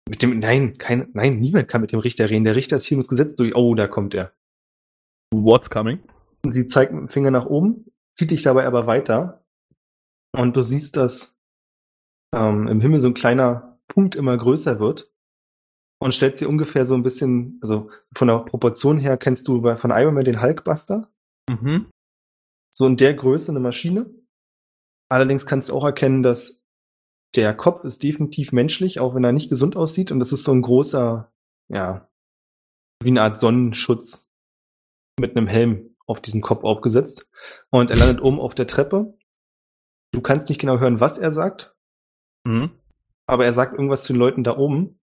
Mit dem, nein, kein, nein, niemand kann mit dem Richter reden. Der Richter ist hier ums Gesetz durch. Oh, da kommt er. What's coming? Sie zeigt mit dem Finger nach oben, zieht dich dabei aber weiter. Und du siehst, dass ähm, im Himmel so ein kleiner Punkt immer größer wird. Und stellst dir ungefähr so ein bisschen, also von der Proportion her kennst du bei, von Iron Man den Hulkbuster. Mhm. So in der Größe eine Maschine. Allerdings kannst du auch erkennen, dass der Kopf ist definitiv menschlich, auch wenn er nicht gesund aussieht. Und das ist so ein großer, ja, wie eine Art Sonnenschutz mit einem Helm auf diesem Kopf aufgesetzt. Und er landet oben auf der Treppe. Du kannst nicht genau hören, was er sagt, Mhm. aber er sagt irgendwas zu den Leuten da oben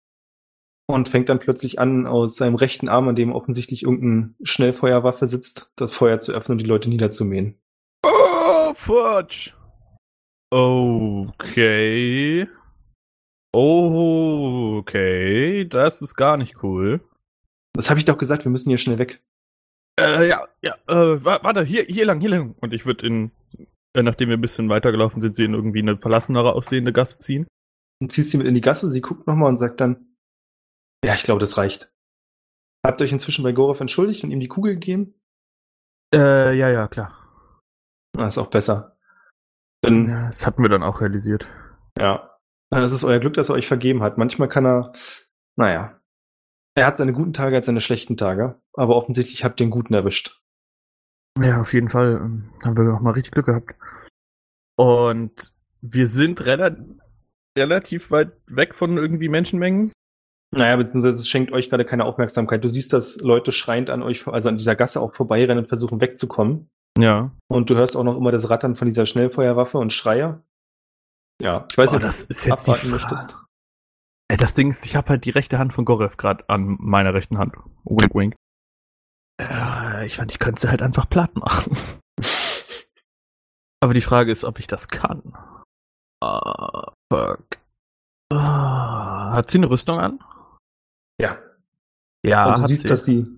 und fängt dann plötzlich an, aus seinem rechten Arm, an dem offensichtlich irgendeine Schnellfeuerwaffe sitzt, das Feuer zu öffnen und die Leute niederzumähen. Oh, Fudge! Okay. Okay, das ist gar nicht cool. Das habe ich doch gesagt, wir müssen hier schnell weg. Äh, ja, ja, äh, wa- warte, hier, hier lang, hier lang. Und ich würde in, äh, nachdem wir ein bisschen weitergelaufen sind, sie in irgendwie eine verlassenere aussehende Gasse ziehen. Und ziehst sie mit in die Gasse, sie guckt nochmal und sagt dann, ja, ich glaube, das reicht. Habt ihr euch inzwischen bei Gorov entschuldigt und ihm die Kugel gegeben? Äh, ja, ja, klar. Na, ist auch besser. Dann, Ja, das hatten wir dann auch realisiert. ja. Es ist euer Glück, dass er euch vergeben hat. Manchmal kann er, naja. Er hat seine guten Tage, hat seine schlechten Tage. Aber offensichtlich habt ihr einen guten erwischt. Ja, auf jeden Fall ähm, haben wir auch mal richtig Glück gehabt. Und wir sind rela relativ weit weg von irgendwie Menschenmengen. Naja, beziehungsweise es schenkt euch gerade keine Aufmerksamkeit. Du siehst, dass Leute schreiend an euch, also an dieser Gasse auch vorbeirennen und versuchen wegzukommen. Ja. Und du hörst auch noch immer das Rattern von dieser Schnellfeuerwaffe und Schreier. Ja, ich weiß Oh, nicht, das ob du ist jetzt die abwarten Frage. möchtest. Äh, Das Ding ist, ich habe halt die rechte Hand von Gorev gerade an meiner rechten Hand. Wink, wink. Äh, ich fand, ich könnte sie halt einfach platt machen. (laughs) Aber die Frage ist, ob ich das kann. Ah, fuck. Ah, hat sie eine Rüstung an? Ja, Ja, also du siehst, sie. dass sie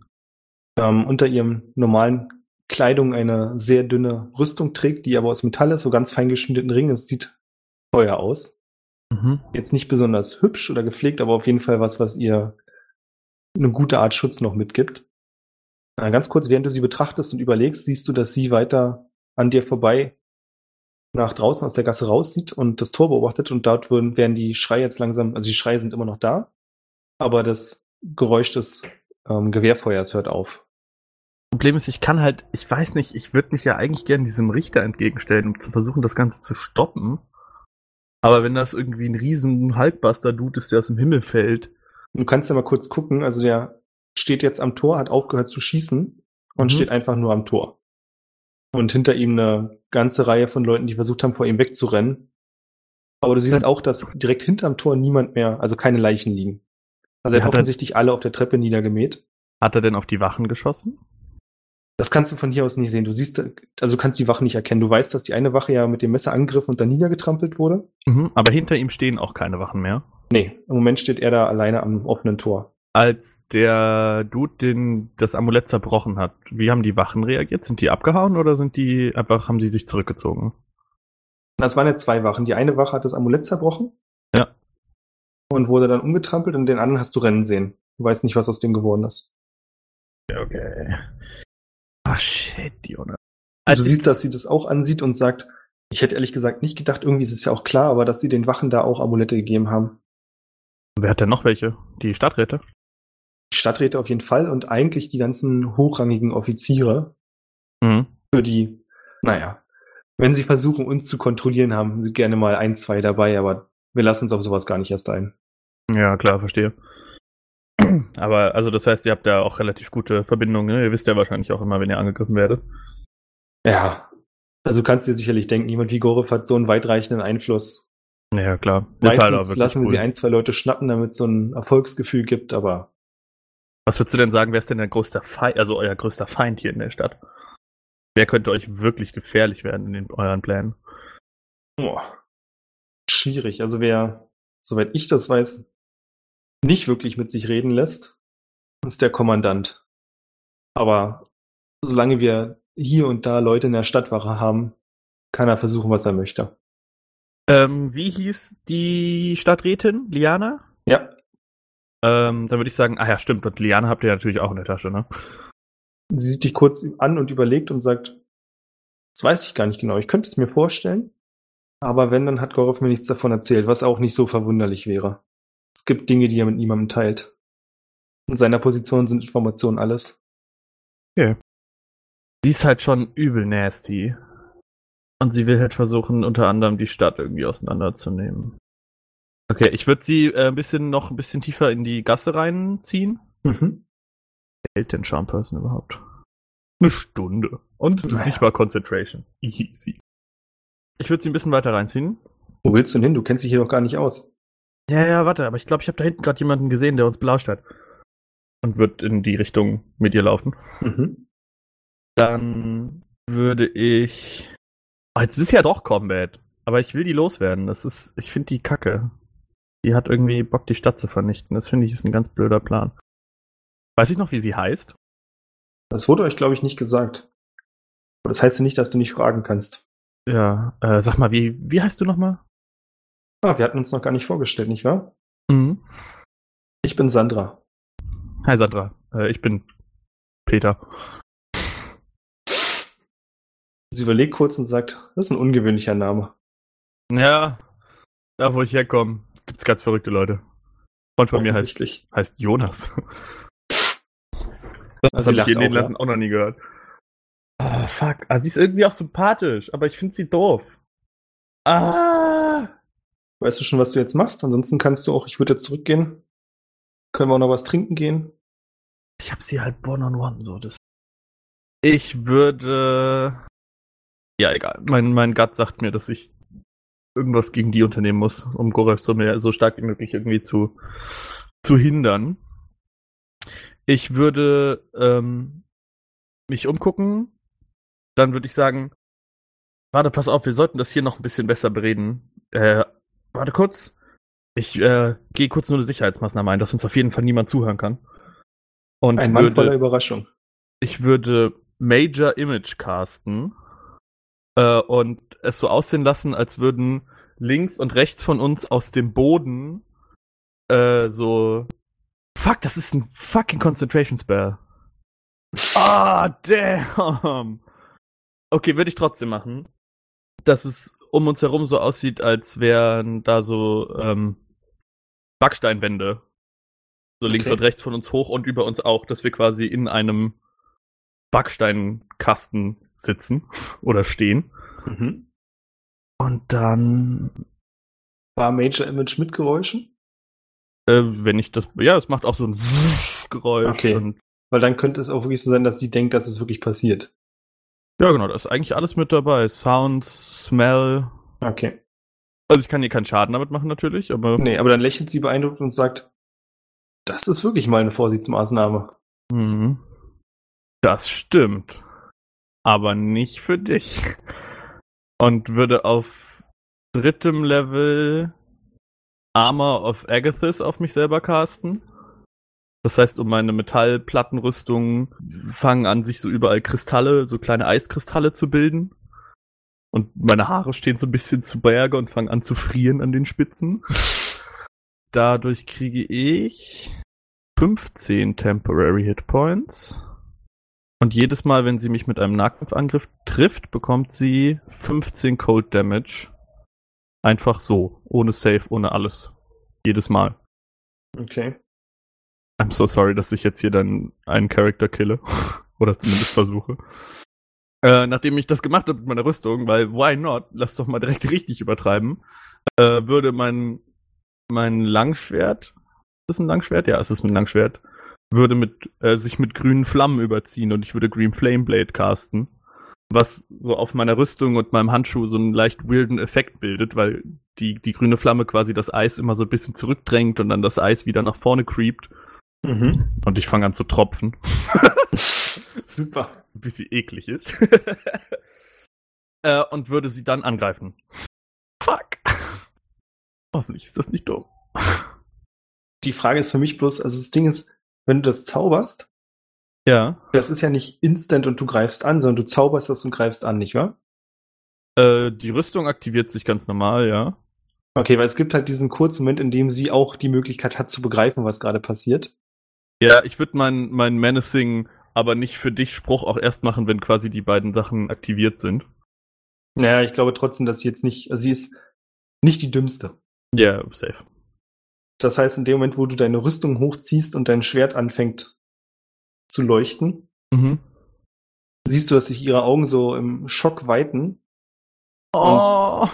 ähm, unter ihrem normalen Kleidung eine sehr dünne Rüstung trägt, die aber aus Metall ist, so ganz fein geschnittenen Ring. Es sieht teuer aus. Mhm. Jetzt nicht besonders hübsch oder gepflegt, aber auf jeden Fall was, was ihr eine gute Art Schutz noch mitgibt. Äh, ganz kurz, während du sie betrachtest und überlegst, siehst du, dass sie weiter an dir vorbei nach draußen aus der Gasse raussieht und das Tor beobachtet und dort würden, werden die Schreie jetzt langsam, also die Schreie sind immer noch da, aber das Geräusch des ähm, Gewehrfeuers hört auf. Problem ist, ich kann halt, ich weiß nicht, ich würde mich ja eigentlich gerne diesem Richter entgegenstellen, um zu versuchen, das Ganze zu stoppen. Aber wenn das irgendwie ein riesen Hulkbuster-Dude ist, der aus dem Himmel fällt, Du kannst ja mal kurz gucken, also der steht jetzt am Tor, hat aufgehört zu schießen und Mhm. steht einfach nur am Tor. Und hinter ihm eine ganze Reihe von Leuten, die versucht haben, vor ihm wegzurennen. Aber du siehst auch, dass direkt hinterm Tor niemand mehr, also keine Leichen liegen. Also er hat dann- offensichtlich alle auf der Treppe niedergemäht. hat er denn auf die Wachen geschossen? Das kannst du von hier aus nicht sehen. Du siehst, also du kannst die Wache nicht erkennen. Du weißt, dass die eine Wache ja mit dem Messer angriffen und dann niedergetrampelt wurde. Mhm. Aber hinter ihm stehen auch keine Wachen mehr. Nee, im Moment steht er da alleine am offenen Tor. Als der Dude den das Amulett zerbrochen hat, wie haben die Wachen reagiert? Sind die abgehauen oder sind die einfach, haben die sich zurückgezogen? Das waren ja zwei Wachen. Die eine Wache hat das Amulett zerbrochen. Ja. Und wurde dann umgetrampelt und den anderen hast du rennen sehen. Du weißt nicht, was aus dem geworden ist. Okay. Ah, shit, Jonah. Also du siehst, dass sie das auch ansieht und sagt, ich hätte ehrlich gesagt nicht gedacht, irgendwie ist es ja auch klar, aber dass sie den Wachen da auch Amulette gegeben haben. Wer hat denn noch welche? Die Stadträte? Die Stadträte auf jeden Fall und eigentlich die ganzen hochrangigen Offiziere, Mhm. für die, naja, wenn sie versuchen, uns zu kontrollieren, haben sie gerne mal ein, zwei dabei, aber wir lassen uns auf sowas gar nicht erst ein. Ja, klar, verstehe. (clears throat) Aber, also das heißt, ihr habt da auch relativ gute Verbindungen, ne? Ihr wisst ja wahrscheinlich auch immer, wenn ihr angegriffen werdet. Ja. Also du kannst dir sicherlich denken, jemand wie Gorev hat so einen weitreichenden Einfluss. Ja, klar. Meistens halt lassen wir cool. sie ein, zwei Leute schnappen, damit es so ein Erfolgsgefühl gibt, aber Was würdest du denn sagen, wer ist denn der größte Feind, also euer größter Feind hier in der Stadt? Wer könnte euch wirklich gefährlich werden in den, euren Plänen? boah, schwierig. Also wer, soweit ich das weiß, nicht wirklich mit sich reden lässt, ist der Kommandant. Aber solange wir hier und da Leute in der Stadtwache haben, kann er versuchen, was er möchte. Ähm, wie hieß die Stadträtin? Liana? Ja, Ähm, dann würde ich sagen, ah ja, stimmt, und Liana habt ihr natürlich auch in der Tasche, ne? sie sieht dich kurz an und überlegt und sagt, das weiß ich gar nicht genau. Ich könnte es mir vorstellen, aber wenn, dann hat Gorov mir nichts davon erzählt, was auch nicht so verwunderlich wäre. Es gibt Dinge, die er mit niemandem teilt. In seiner Position sind Informationen alles. Sie ist halt schon übel nasty. Und sie will halt versuchen, unter anderem die Stadt irgendwie auseinanderzunehmen. Okay, ich würde sie äh, ein bisschen noch ein bisschen tiefer in die Gasse reinziehen. Mhm. hält denn Charm Person überhaupt? Eine Stunde. Und es ist Naja. nicht mal Concentration. Easy. Ich würde sie ein bisschen weiter reinziehen. Wo willst du denn hin? Du kennst dich hier doch gar nicht aus. Ja, ja, warte, aber ich glaube, ich habe da hinten gerade jemanden gesehen, der uns belauscht hat. Und wird in die Richtung mit ihr laufen. Mhm. Dann würde ich. Oh, jetzt ist ja doch Combat. Aber ich will die loswerden. Das ist. Ich finde die kacke. Die hat irgendwie Bock, die Stadt zu vernichten. Das finde ich ist ein ganz blöder Plan. Weiß ich noch, wie sie heißt? Das wurde euch, glaube ich, nicht gesagt. Aber das heißt ja nicht, dass du nicht fragen kannst. Ja, äh, sag mal, wie, wie heißt du nochmal? Ah, wir hatten uns noch gar nicht vorgestellt, nicht wahr? Mhm. Ich bin Sandra. Hi Sandra, äh, ich bin Peter. Sie überlegt kurz und sagt, das ist ein ungewöhnlicher Name. Ja, da wo ich herkomme, gibt's ganz verrückte Leute. Freund von mir heißt, heißt Jonas. Das Also habe ich in den auch, ja. Landen auch noch nie gehört. Ah, fuck. Ah, sie ist irgendwie auch sympathisch, aber ich finde sie doof. Ah. Weißt du schon, was du jetzt machst? Ansonsten kannst du auch, ich würde jetzt zurückgehen. Können wir auch noch was trinken gehen? Ich hab sie halt one-on-one, so das. Ich würde. Ja, egal. Mein, mein Gut sagt mir, dass ich irgendwas gegen die unternehmen muss, um Gorev so, mehr, so stark wie möglich irgendwie zu, zu hindern. Ich würde ähm, mich umgucken. Dann würde ich sagen, warte, pass auf, wir sollten das hier noch ein bisschen besser bereden. Äh, warte kurz. Ich äh, gehe kurz nur eine Sicherheitsmaßnahme ein, dass uns auf jeden Fall niemand zuhören kann. Und Ein Mann voller Überraschung. ich würde Major Image casten äh, und es so aussehen lassen, als würden links und rechts von uns aus dem Boden äh, so. Fuck, das ist ein fucking Concentration Spell. Ah, damn. Okay, würde ich trotzdem machen. Dass es um uns herum so aussieht, als wären da so ähm, Backsteinwände. So links Okay. und rechts von uns hoch und über uns auch, dass wir quasi in einem Backsteinkasten sitzen (laughs) oder stehen. Mhm. Und dann, War Major Image mit Geräuschen? äh, wenn ich das, ja, es macht auch so ein (laughs) Geräusch. Okay. Und, Weil dann könnte es auch wirklich so sein, dass sie denkt, dass es wirklich passiert. Ja, genau, da ist eigentlich alles mit dabei. Sound, Smell. Okay. Also ich kann hier keinen Schaden damit machen natürlich, aber Nee, aber dann lächelt sie beeindruckt und sagt, das ist wirklich mal eine Vorsichtsmaßnahme. Mhm. Das stimmt. Aber nicht für dich. Und würde auf drittem Level Armor of Agathis auf mich selber casten. Das heißt, um meine Metallplattenrüstung fangen an, sich so überall Kristalle, so kleine Eiskristalle zu bilden. Und meine Haare stehen so ein bisschen zu Berge und fangen an zu frieren an den Spitzen. (laughs) Dadurch kriege ich 15 Temporary Hit Points. Und jedes Mal, wenn sie mich mit einem Nahkampfangriff trifft, bekommt sie 15 Cold Damage. Einfach so. Ohne Save, ohne alles. Jedes Mal. Okay. I'm so sorry, dass ich jetzt hier dann einen Charakter kille. (laughs) Oder zumindest versuche. Äh, nachdem ich das gemacht habe mit meiner Rüstung, weil why not? Lass doch mal direkt richtig übertreiben. Äh, würde mein, mein Langschwert, ist das ein Langschwert? Ja, es ist ein Langschwert. Würde mit, äh, sich mit grünen Flammen überziehen und ich würde Green Flame Blade casten. Was so auf meiner Rüstung und meinem Handschuh so einen leicht weirden Effekt bildet, weil die, die grüne Flamme quasi das Eis immer so ein bisschen zurückdrängt und dann das Eis wieder nach vorne creept. Mhm. Und ich fange an zu tropfen. (laughs) Super. Ein bisschen eklig ist. (laughs) äh, und würde sie dann angreifen. Fuck. Hoffentlich ist das nicht dumm. Die Frage ist für mich bloß, also das Ding ist, wenn du das zauberst, Ja. das ist ja nicht instant und du greifst an, sondern du zauberst das und greifst an, nicht wahr? Äh, die Rüstung aktiviert sich ganz normal, ja. Okay, weil es gibt halt diesen kurzen Moment, in dem sie auch die Möglichkeit hat zu begreifen, was gerade passiert. Ja, ich würde meinen mein Menacing, aber nicht für dich Spruch auch erst machen, wenn quasi die beiden Sachen aktiviert sind. Naja, ich glaube trotzdem, dass sie jetzt nicht, also sie ist nicht die dümmste. Ja, safe. Das heißt, in dem Moment, wo du deine Rüstung hochziehst und dein Schwert anfängt zu leuchten, Mhm. siehst du, dass sich ihre Augen so im Schock weiten. Oh.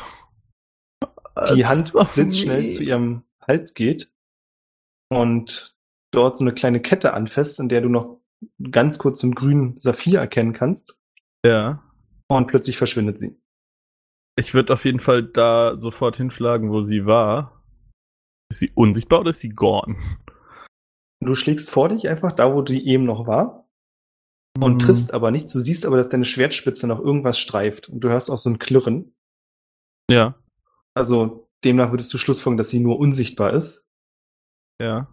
Die Hand blitzschnell zu ihrem Hals geht und dort so eine kleine Kette anfasst, in der du noch ganz kurz so einen grünen Saphir erkennen kannst. Ja. Und plötzlich verschwindet sie. Ich würde auf jeden Fall da sofort hinschlagen, wo sie war. Ist sie unsichtbar oder ist sie gone? Du schlägst vor dich einfach da, wo die eben noch war und Hm. triffst aber nichts. Du siehst aber, dass deine Schwertspitze noch irgendwas streift und du hörst auch so ein Klirren. Ja, Also demnach würdest du schlussfolgern, dass sie nur unsichtbar ist. ja.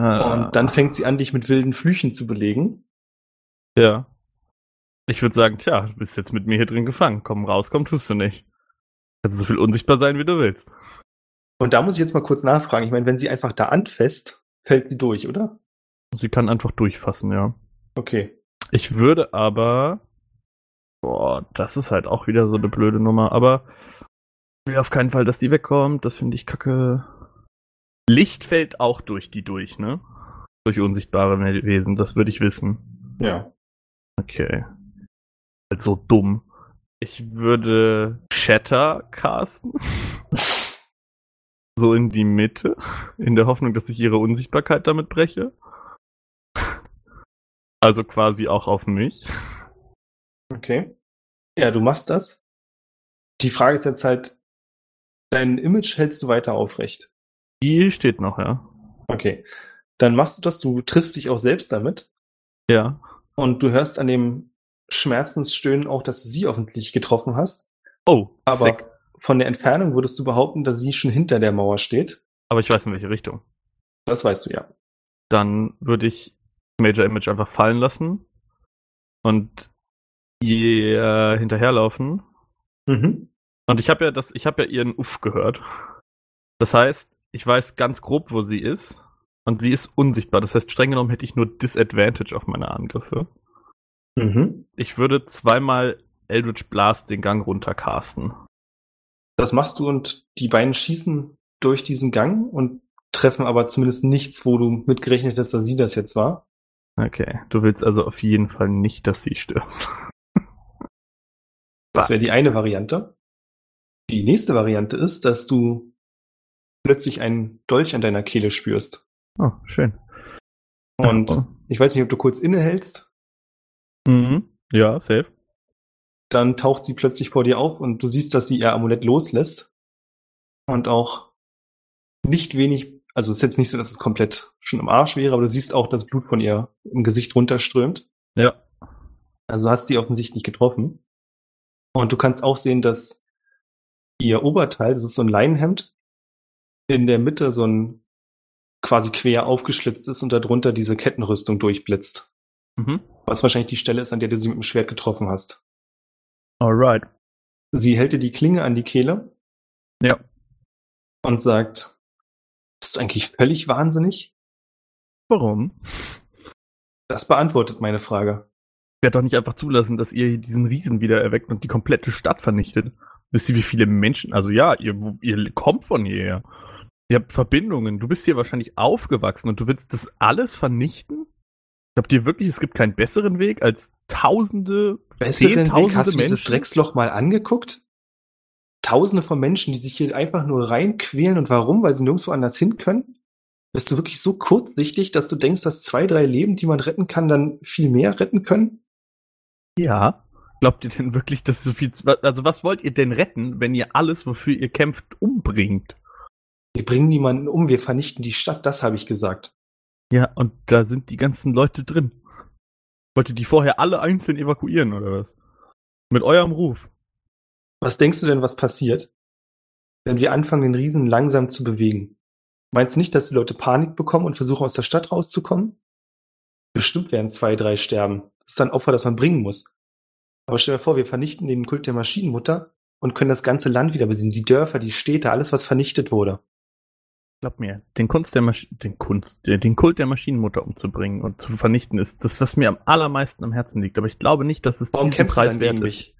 Ah, Und dann fängt sie an, dich mit wilden Flüchen zu belegen. Ja. Ich würde sagen, tja, du bist jetzt mit mir hier drin gefangen. Komm raus, komm, tust du nicht. Kannst so viel unsichtbar sein, wie du willst. Und da muss ich jetzt mal kurz nachfragen. Ich meine, wenn sie einfach da anfasst, fällt sie durch, oder? Sie kann einfach durchfassen, ja. Okay. Ich würde aber. Boah, das ist halt auch wieder so eine blöde Nummer, aber ich will auf keinen Fall, dass die wegkommt. Das finde ich kacke. Licht fällt auch durch die durch, ne? Durch unsichtbare Wesen, das würde ich wissen. Ja. Okay. halt so dumm. Ich würde Shatter casten. so in die Mitte, in der Hoffnung, dass ich ihre Unsichtbarkeit damit breche. Also quasi auch auf mich. Okay. Ja, du machst das. Die Frage ist jetzt halt, dein Image hältst du weiter aufrecht. Die steht noch, ja. Okay. Dann machst du das, du triffst dich auch selbst damit. Ja. Und du hörst an dem Schmerzensstöhnen auch, dass du sie offentlich getroffen hast. Oh, Aber sick. von der Entfernung würdest du behaupten, dass sie schon hinter der Mauer steht. Aber ich weiß in welche Richtung. Das weißt du ja. Dann würde ich Major Image einfach fallen lassen und ihr hinterherlaufen. Mhm. Und ich habe ja das, ich habe ja ihren Uff gehört. Das heißt, ich weiß ganz grob, wo sie ist. Und sie ist unsichtbar. Das heißt, streng genommen hätte ich nur Disadvantage auf meine Angriffe. Mhm. Ich würde zweimal Eldritch Blast den Gang runtercasten. Das machst du und die beiden schießen durch diesen Gang und treffen aber zumindest nichts, wo du mitgerechnet hast, dass sie das jetzt war. Okay, du willst also auf jeden Fall nicht, dass sie stirbt. Das wäre die eine Variante. Die nächste Variante ist, dass du plötzlich einen Dolch an deiner Kehle spürst. Oh, schön. Und Oh. ich weiß nicht, ob du kurz innehältst, Mhm. Ja, safe. dann taucht sie plötzlich vor dir auf und du siehst, dass sie ihr Amulett loslässt. Und auch nicht wenig, also es ist jetzt nicht so, dass es komplett schon im Arsch wäre, aber du siehst auch, dass Blut von ihr im Gesicht runterströmt. Ja. Also hast sie offensichtlich getroffen. Und du kannst auch sehen, dass ihr Oberteil, das ist so ein Leinenhemd, in der Mitte so ein quasi quer aufgeschlitzt ist und darunter diese Kettenrüstung durchblitzt. Mhm. Was wahrscheinlich die Stelle ist, an der du sie mit dem Schwert getroffen hast. Alright. Sie hält dir die Klinge an die Kehle Ja. und sagt, bist du eigentlich völlig wahnsinnig? Warum? Das beantwortet meine Frage. Ich werde doch nicht einfach zulassen, dass ihr diesen Riesen wieder erweckt und die komplette Stadt vernichtet. Wisst ihr, wie viele Menschen, also ja, ihr, ihr kommt von hierher. Ihr habt Verbindungen. Du bist hier wahrscheinlich aufgewachsen und du willst das alles vernichten? Glaubt ihr wirklich, es gibt keinen besseren Weg als tausende, Besseren Weg, zehntausende hast du dieses Menschen? Drecksloch mal angeguckt? Tausende von Menschen, die sich hier einfach nur reinquälen und warum? Weil sie nirgendwo anders hin können? Bist du wirklich so kurzsichtig, dass du denkst, dass zwei, drei Leben, die man retten kann, dann viel mehr retten können? Ja. Glaubt ihr denn wirklich, dass so viel, also was wollt ihr denn retten, wenn ihr alles, wofür ihr kämpft, umbringt? Wir bringen niemanden um, wir vernichten die Stadt, das habe ich gesagt. Ja, und da sind die ganzen Leute drin. Wollt ihr die vorher alle einzeln evakuieren oder was? Mit eurem Ruf. Was denkst du denn, was passiert, wenn wir anfangen, den Riesen langsam zu bewegen? Meinst du nicht, dass die Leute Panik bekommen und versuchen, aus der Stadt rauszukommen? Bestimmt werden zwei, drei sterben. Das ist ein Opfer, das man bringen muss. Aber stell dir vor, wir vernichten den Kult der Maschinenmutter und können das ganze Land wieder besiegen. Die Dörfer, die Städte, alles, was vernichtet wurde. Glaub mir, den Kunst der Masch den Kunst, äh, den Kult der Maschinenmutter umzubringen und zu vernichten ist das, was mir am allermeisten am Herzen liegt. Aber ich glaube nicht, dass es Warum diesen Preis wert ist. mich?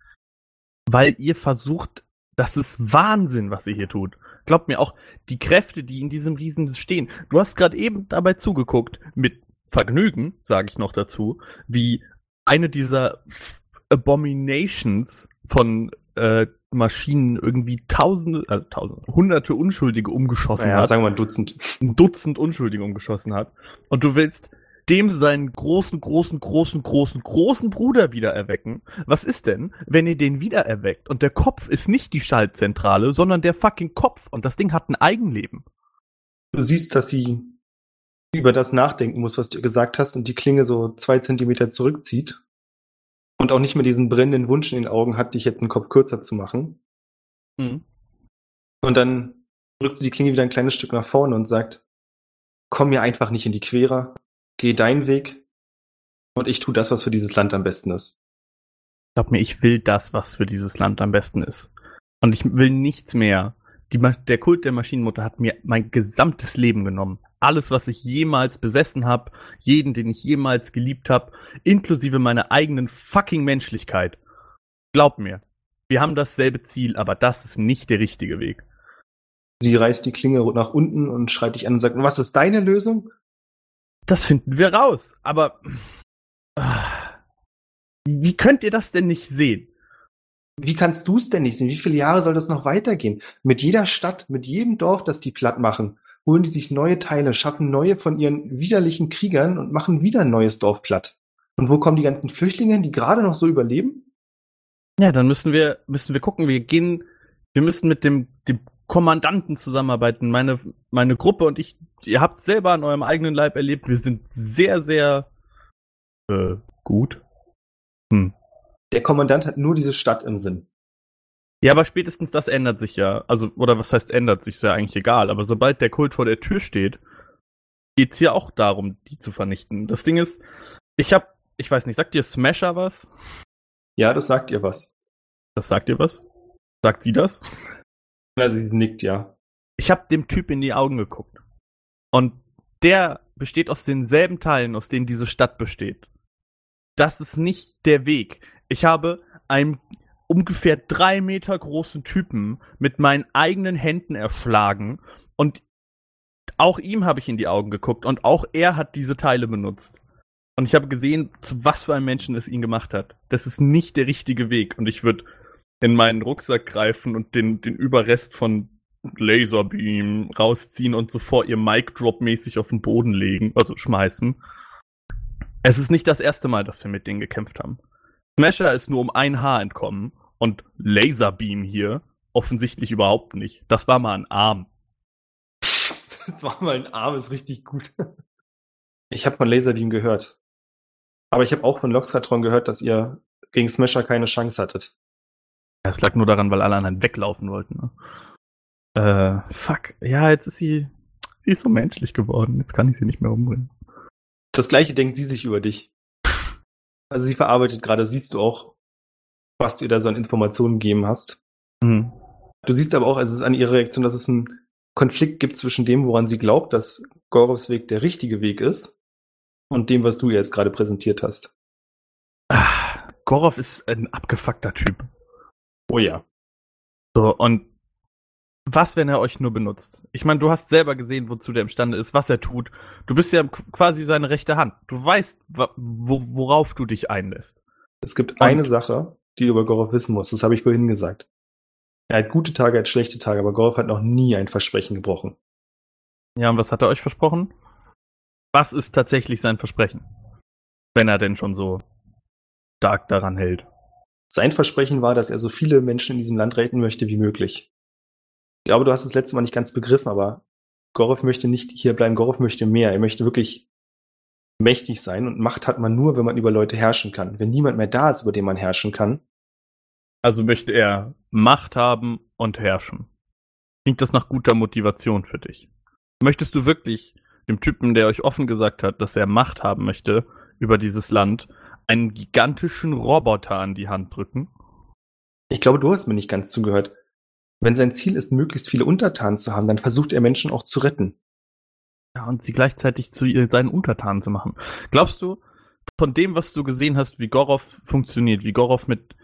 Weil ihr versucht, das ist Wahnsinn, was ihr hier tut. Glaubt mir auch, die Kräfte, die in diesem Riesen stehen. Du hast gerade eben dabei zugeguckt, mit Vergnügen, sage ich noch dazu, wie eine dieser Abominations von äh, Maschinen irgendwie tausende, also tausende, hunderte Unschuldige umgeschossen Naja, hat sagen wir ein Dutzend. ein Dutzend Unschuldige umgeschossen hat. Und du willst dem seinen großen, großen, großen, großen, großen Bruder wieder erwecken. Was ist denn, wenn ihr den wieder erweckt und der Kopf ist nicht die Schaltzentrale, sondern der fucking Kopf und das Ding hat ein Eigenleben? Du siehst, dass sie über das nachdenken muss, was du gesagt hast, und die Klinge so zwei Zentimeter zurückzieht. Und auch nicht mehr diesen brennenden Wunsch in den Augen hat, dich jetzt einen Kopf kürzer zu machen. Mhm. Und dann drückt sie die Klinge wieder ein kleines Stück nach vorne und sagt, komm mir einfach nicht in die Quere, geh deinen Weg und ich tu das, was für dieses Land am besten ist. Glaub mir, ich will das, was für dieses Land am besten ist. Und ich will nichts mehr. Die, der Kult der Maschinenmutter hat mir mein gesamtes Leben genommen. Alles, was ich jemals besessen habe, jeden, den ich jemals geliebt habe, inklusive meiner eigenen fucking Menschlichkeit. Glaub mir, wir haben dasselbe Ziel, aber das ist nicht der richtige Weg. Sie reißt die Klinge nach unten und schreit dich an und sagt, was ist deine Lösung? Das finden wir raus, aber. Wie könnt ihr das denn nicht sehen? Wie kannst du es denn nicht sehen? Wie viele Jahre soll das noch weitergehen? Mit jeder Stadt, mit jedem Dorf, das die platt machen, holen die sich neue Teile, schaffen neue von ihren widerlichen Kriegern und machen wieder ein neues Dorf platt. Und wo kommen die ganzen Flüchtlinge hin, die gerade noch so überleben? Ja, dann müssen wir, müssen wir gucken. Wir gehen, wir müssen mit dem, dem Kommandanten zusammenarbeiten. Meine, meine Gruppe und ich, ihr habt es selber an eurem eigenen Leib erlebt. Wir sind sehr, sehr äh, gut. Hm. Der Kommandant hat nur diese Stadt im Sinn. Ja, aber spätestens das ändert sich ja. Also, oder was heißt ändert sich, ist ja eigentlich egal. Aber sobald der Kult vor der Tür steht, geht's hier auch darum, die zu vernichten. Das Ding ist, ich hab, ich weiß nicht, sagt dir Smasher was? Ja, das sagt ihr was. Das sagt ihr was? Sagt sie das? Na, sie nickt, ja. Ich hab dem Typ in die Augen geguckt. Und der besteht aus denselben Teilen, aus denen diese Stadt besteht. Das ist nicht der Weg. Ich habe einem ungefähr drei Meter großen Typen mit meinen eigenen Händen erschlagen und auch ihm habe ich in die Augen geguckt und auch er hat diese Teile benutzt. Und ich habe gesehen, zu was für einem Menschen es ihn gemacht hat. Das ist nicht der richtige Weg. Und ich würde in meinen Rucksack greifen und den, den Überrest von Laserbeam rausziehen und sofort ihr Mic Drop mäßig auf den Boden legen, also schmeißen. Es ist nicht das erste Mal, dass wir mit denen gekämpft haben. Smasher ist nur um ein Haar entkommen und Laserbeam hier offensichtlich überhaupt nicht. Das war mal ein Arm. (laughs) Das war mal ein Arm, ist richtig gut. (laughs) Ich habe von Laserbeam gehört. Aber ich habe auch von Loxratron gehört, dass ihr gegen Smasher keine Chance hattet. Es lag nur daran, weil alle anderen weglaufen wollten. Ne? Äh, fuck. Ja, jetzt ist sie. Sie ist so menschlich geworden. Jetzt kann ich sie nicht mehr umbringen. Das gleiche denkt sie sich über dich. Also sie verarbeitet gerade, siehst du auch, was du ihr da so an Informationen gegeben hast. Mhm. Du siehst aber auch, also es ist an ihrer Reaktion, dass es einen Konflikt gibt zwischen dem, woran sie glaubt, dass Gorovs Weg der richtige Weg ist, und dem, was du ihr jetzt gerade präsentiert hast. Ah, Gorov ist ein abgefuckter Typ. Oh ja. So, und was, wenn er euch nur benutzt? Ich meine, du hast selber gesehen, wozu der imstande ist, was er tut. Du bist ja quasi seine rechte Hand. Du weißt, wo, worauf du dich einlässt. Es gibt und eine Sache, die du über Gorov wissen musst. Das habe ich vorhin gesagt. Er hat gute Tage, er hat schlechte Tage, aber Gorov hat noch nie ein Versprechen gebrochen. Ja, und was hat er euch versprochen? Was ist tatsächlich sein Versprechen? Wenn er denn schon so stark daran hält. Sein Versprechen war, dass er so viele Menschen in diesem Land retten möchte wie möglich. Ich glaube, du hast es letzte Mal nicht ganz begriffen, aber Gorov möchte nicht hier bleiben, Gorov möchte mehr. Er möchte wirklich mächtig sein und Macht hat man nur, wenn man über Leute herrschen kann. Wenn niemand mehr da ist, über den man herrschen kann. Also möchte er Macht haben und herrschen. Klingt das nach guter Motivation für dich? Möchtest du wirklich dem Typen, der euch offen gesagt hat, dass er Macht haben möchte über dieses Land, einen gigantischen Roboter an die Hand drücken? Ich glaube, du hast mir nicht ganz zugehört. Wenn sein Ziel ist, möglichst viele Untertanen zu haben, dann versucht er Menschen auch zu retten. Ja, und sie gleichzeitig zu seinen Untertanen zu machen. Glaubst du, von dem, was du gesehen hast, wie Gorov funktioniert, wie Gorov mit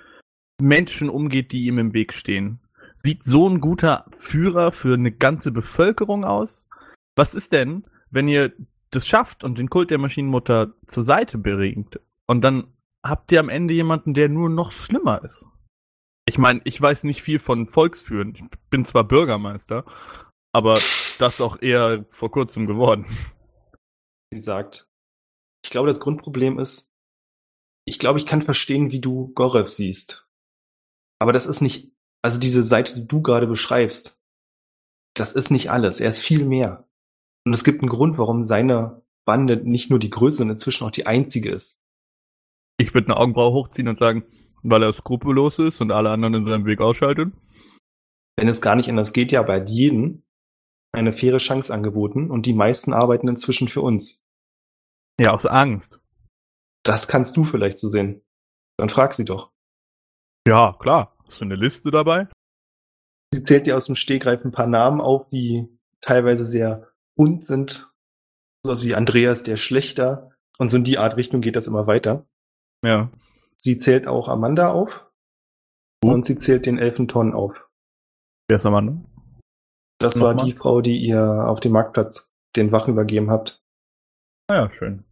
Menschen umgeht, die ihm im Weg stehen, sieht so ein guter Führer für eine ganze Bevölkerung aus? Was ist denn, wenn ihr das schafft und den Kult der Maschinenmutter zur Seite bringt und dann habt ihr am Ende jemanden, der nur noch schlimmer ist? Ich meine, ich weiß nicht viel von Volksführen. Ich bin zwar Bürgermeister, aber das auch eher vor kurzem geworden. Sie sagt, ich glaube, das Grundproblem ist, ich glaube, ich kann verstehen, wie du Gorev siehst. Aber das ist nicht, also diese Seite, die du gerade beschreibst, das ist nicht alles. Er ist viel mehr. Und es gibt einen Grund, warum seine Bande nicht nur die größte, sondern inzwischen auch die einzige ist. Ich würde eine Augenbraue hochziehen und sagen, weil er skrupellos ist und alle anderen in seinem Weg ausschaltet. Wenn es gar nicht anders geht, ja, bei jedem eine faire Chance angeboten und die meisten arbeiten inzwischen für uns. Ja, aus Angst. Das kannst du vielleicht so sehen. Dann frag sie doch. Ja, klar. Hast du eine Liste dabei? Sie zählt dir aus dem Stegreif ein paar Namen auf, die teilweise sehr bunt sind. Sowas wie Andreas der Schlechter. Und so in die Art Richtung geht das immer weiter. Ja. Sie zählt auch Amanda auf. Uh. Und sie zählt den Elfenton auf. Wer ist Amanda? Das Nochmal? war die Frau, die ihr auf dem Marktplatz den Wachen übergeben habt. Ah ja, schön.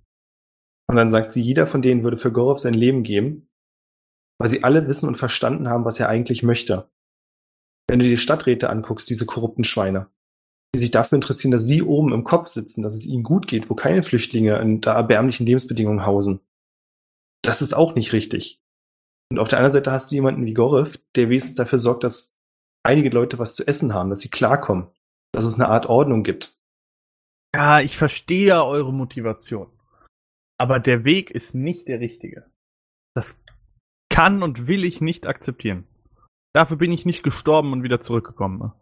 Und dann sagt sie, jeder von denen würde für Gorov sein Leben geben, weil sie alle wissen und verstanden haben, was er eigentlich möchte. Wenn du die Stadträte anguckst, diese korrupten Schweine, die sich dafür interessieren, dass sie oben im Kopf sitzen, dass es ihnen gut geht, wo keine Flüchtlinge in da erbärmlichen Lebensbedingungen hausen. Das ist auch nicht richtig. Und auf der anderen Seite hast du jemanden wie Gorev, der wenigstens dafür sorgt, dass einige Leute was zu essen haben, dass sie klarkommen, dass es eine Art Ordnung gibt. Ja, ich verstehe eure Motivation. Aber der Weg ist nicht der richtige. Das kann und will ich nicht akzeptieren. Dafür bin ich nicht gestorben und wieder zurückgekommen. Ne?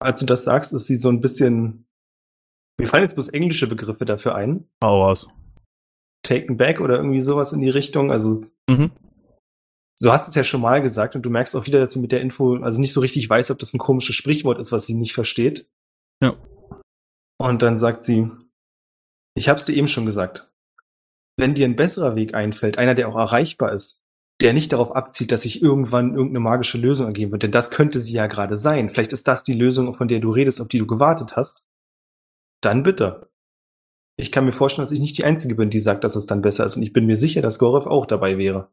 Als du das sagst, ist sie so ein bisschen. Mir fallen jetzt bloß englische Begriffe dafür ein. Raus. Taken back oder irgendwie sowas in die Richtung. Also, Mhm. so hast du es ja schon mal gesagt und du merkst auch wieder, dass sie mit der Info, also nicht so richtig weiß, ob das ein komisches Sprichwort ist, was sie nicht versteht. Ja. Und dann sagt sie, ich hab's dir eben schon gesagt. Wenn dir ein besserer Weg einfällt, einer, der auch erreichbar ist, der nicht darauf abzielt, dass sich irgendwann irgendeine magische Lösung ergeben wird, denn das könnte sie ja gerade sein. Vielleicht ist das die Lösung, von der du redest, auf die du gewartet hast. Dann bitte. Ich kann mir vorstellen, dass ich nicht die Einzige bin, die sagt, dass es dann besser ist. Und ich bin mir sicher, dass Gorev auch dabei wäre.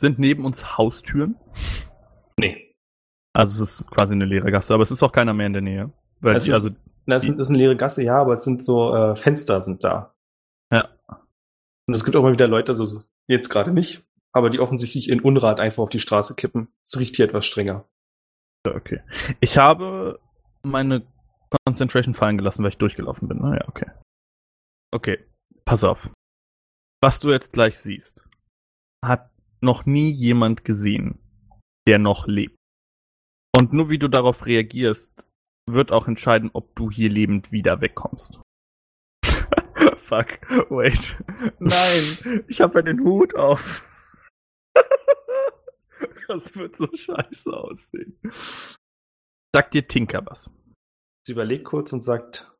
Sind neben uns Haustüren? Nee. Also es ist quasi eine leere Gasse, aber es ist auch keiner mehr in der Nähe. Weil Es die, ist- also, Na, es ist, eine leere Gasse, ja, aber es sind so äh, Fenster sind da. Ja. Und es gibt auch mal wieder Leute, also so- jetzt gerade nicht, aber die offensichtlich in Unrat einfach auf die Straße kippen. Es riecht hier etwas strenger. okay. Ich habe meine Concentration fallen gelassen, weil ich durchgelaufen bin. Naja, okay. Okay, pass auf. Was du jetzt gleich siehst, hat noch nie jemand gesehen, der noch lebt. Und nur wie du darauf reagierst, wird auch entscheiden, ob du hier lebend wieder wegkommst. (laughs) Fuck, wait. Nein, ich habe ja den Hut auf. (laughs) das wird so scheiße aussehen. Sagt dir Tinker was? Sie überlegt kurz und sagt,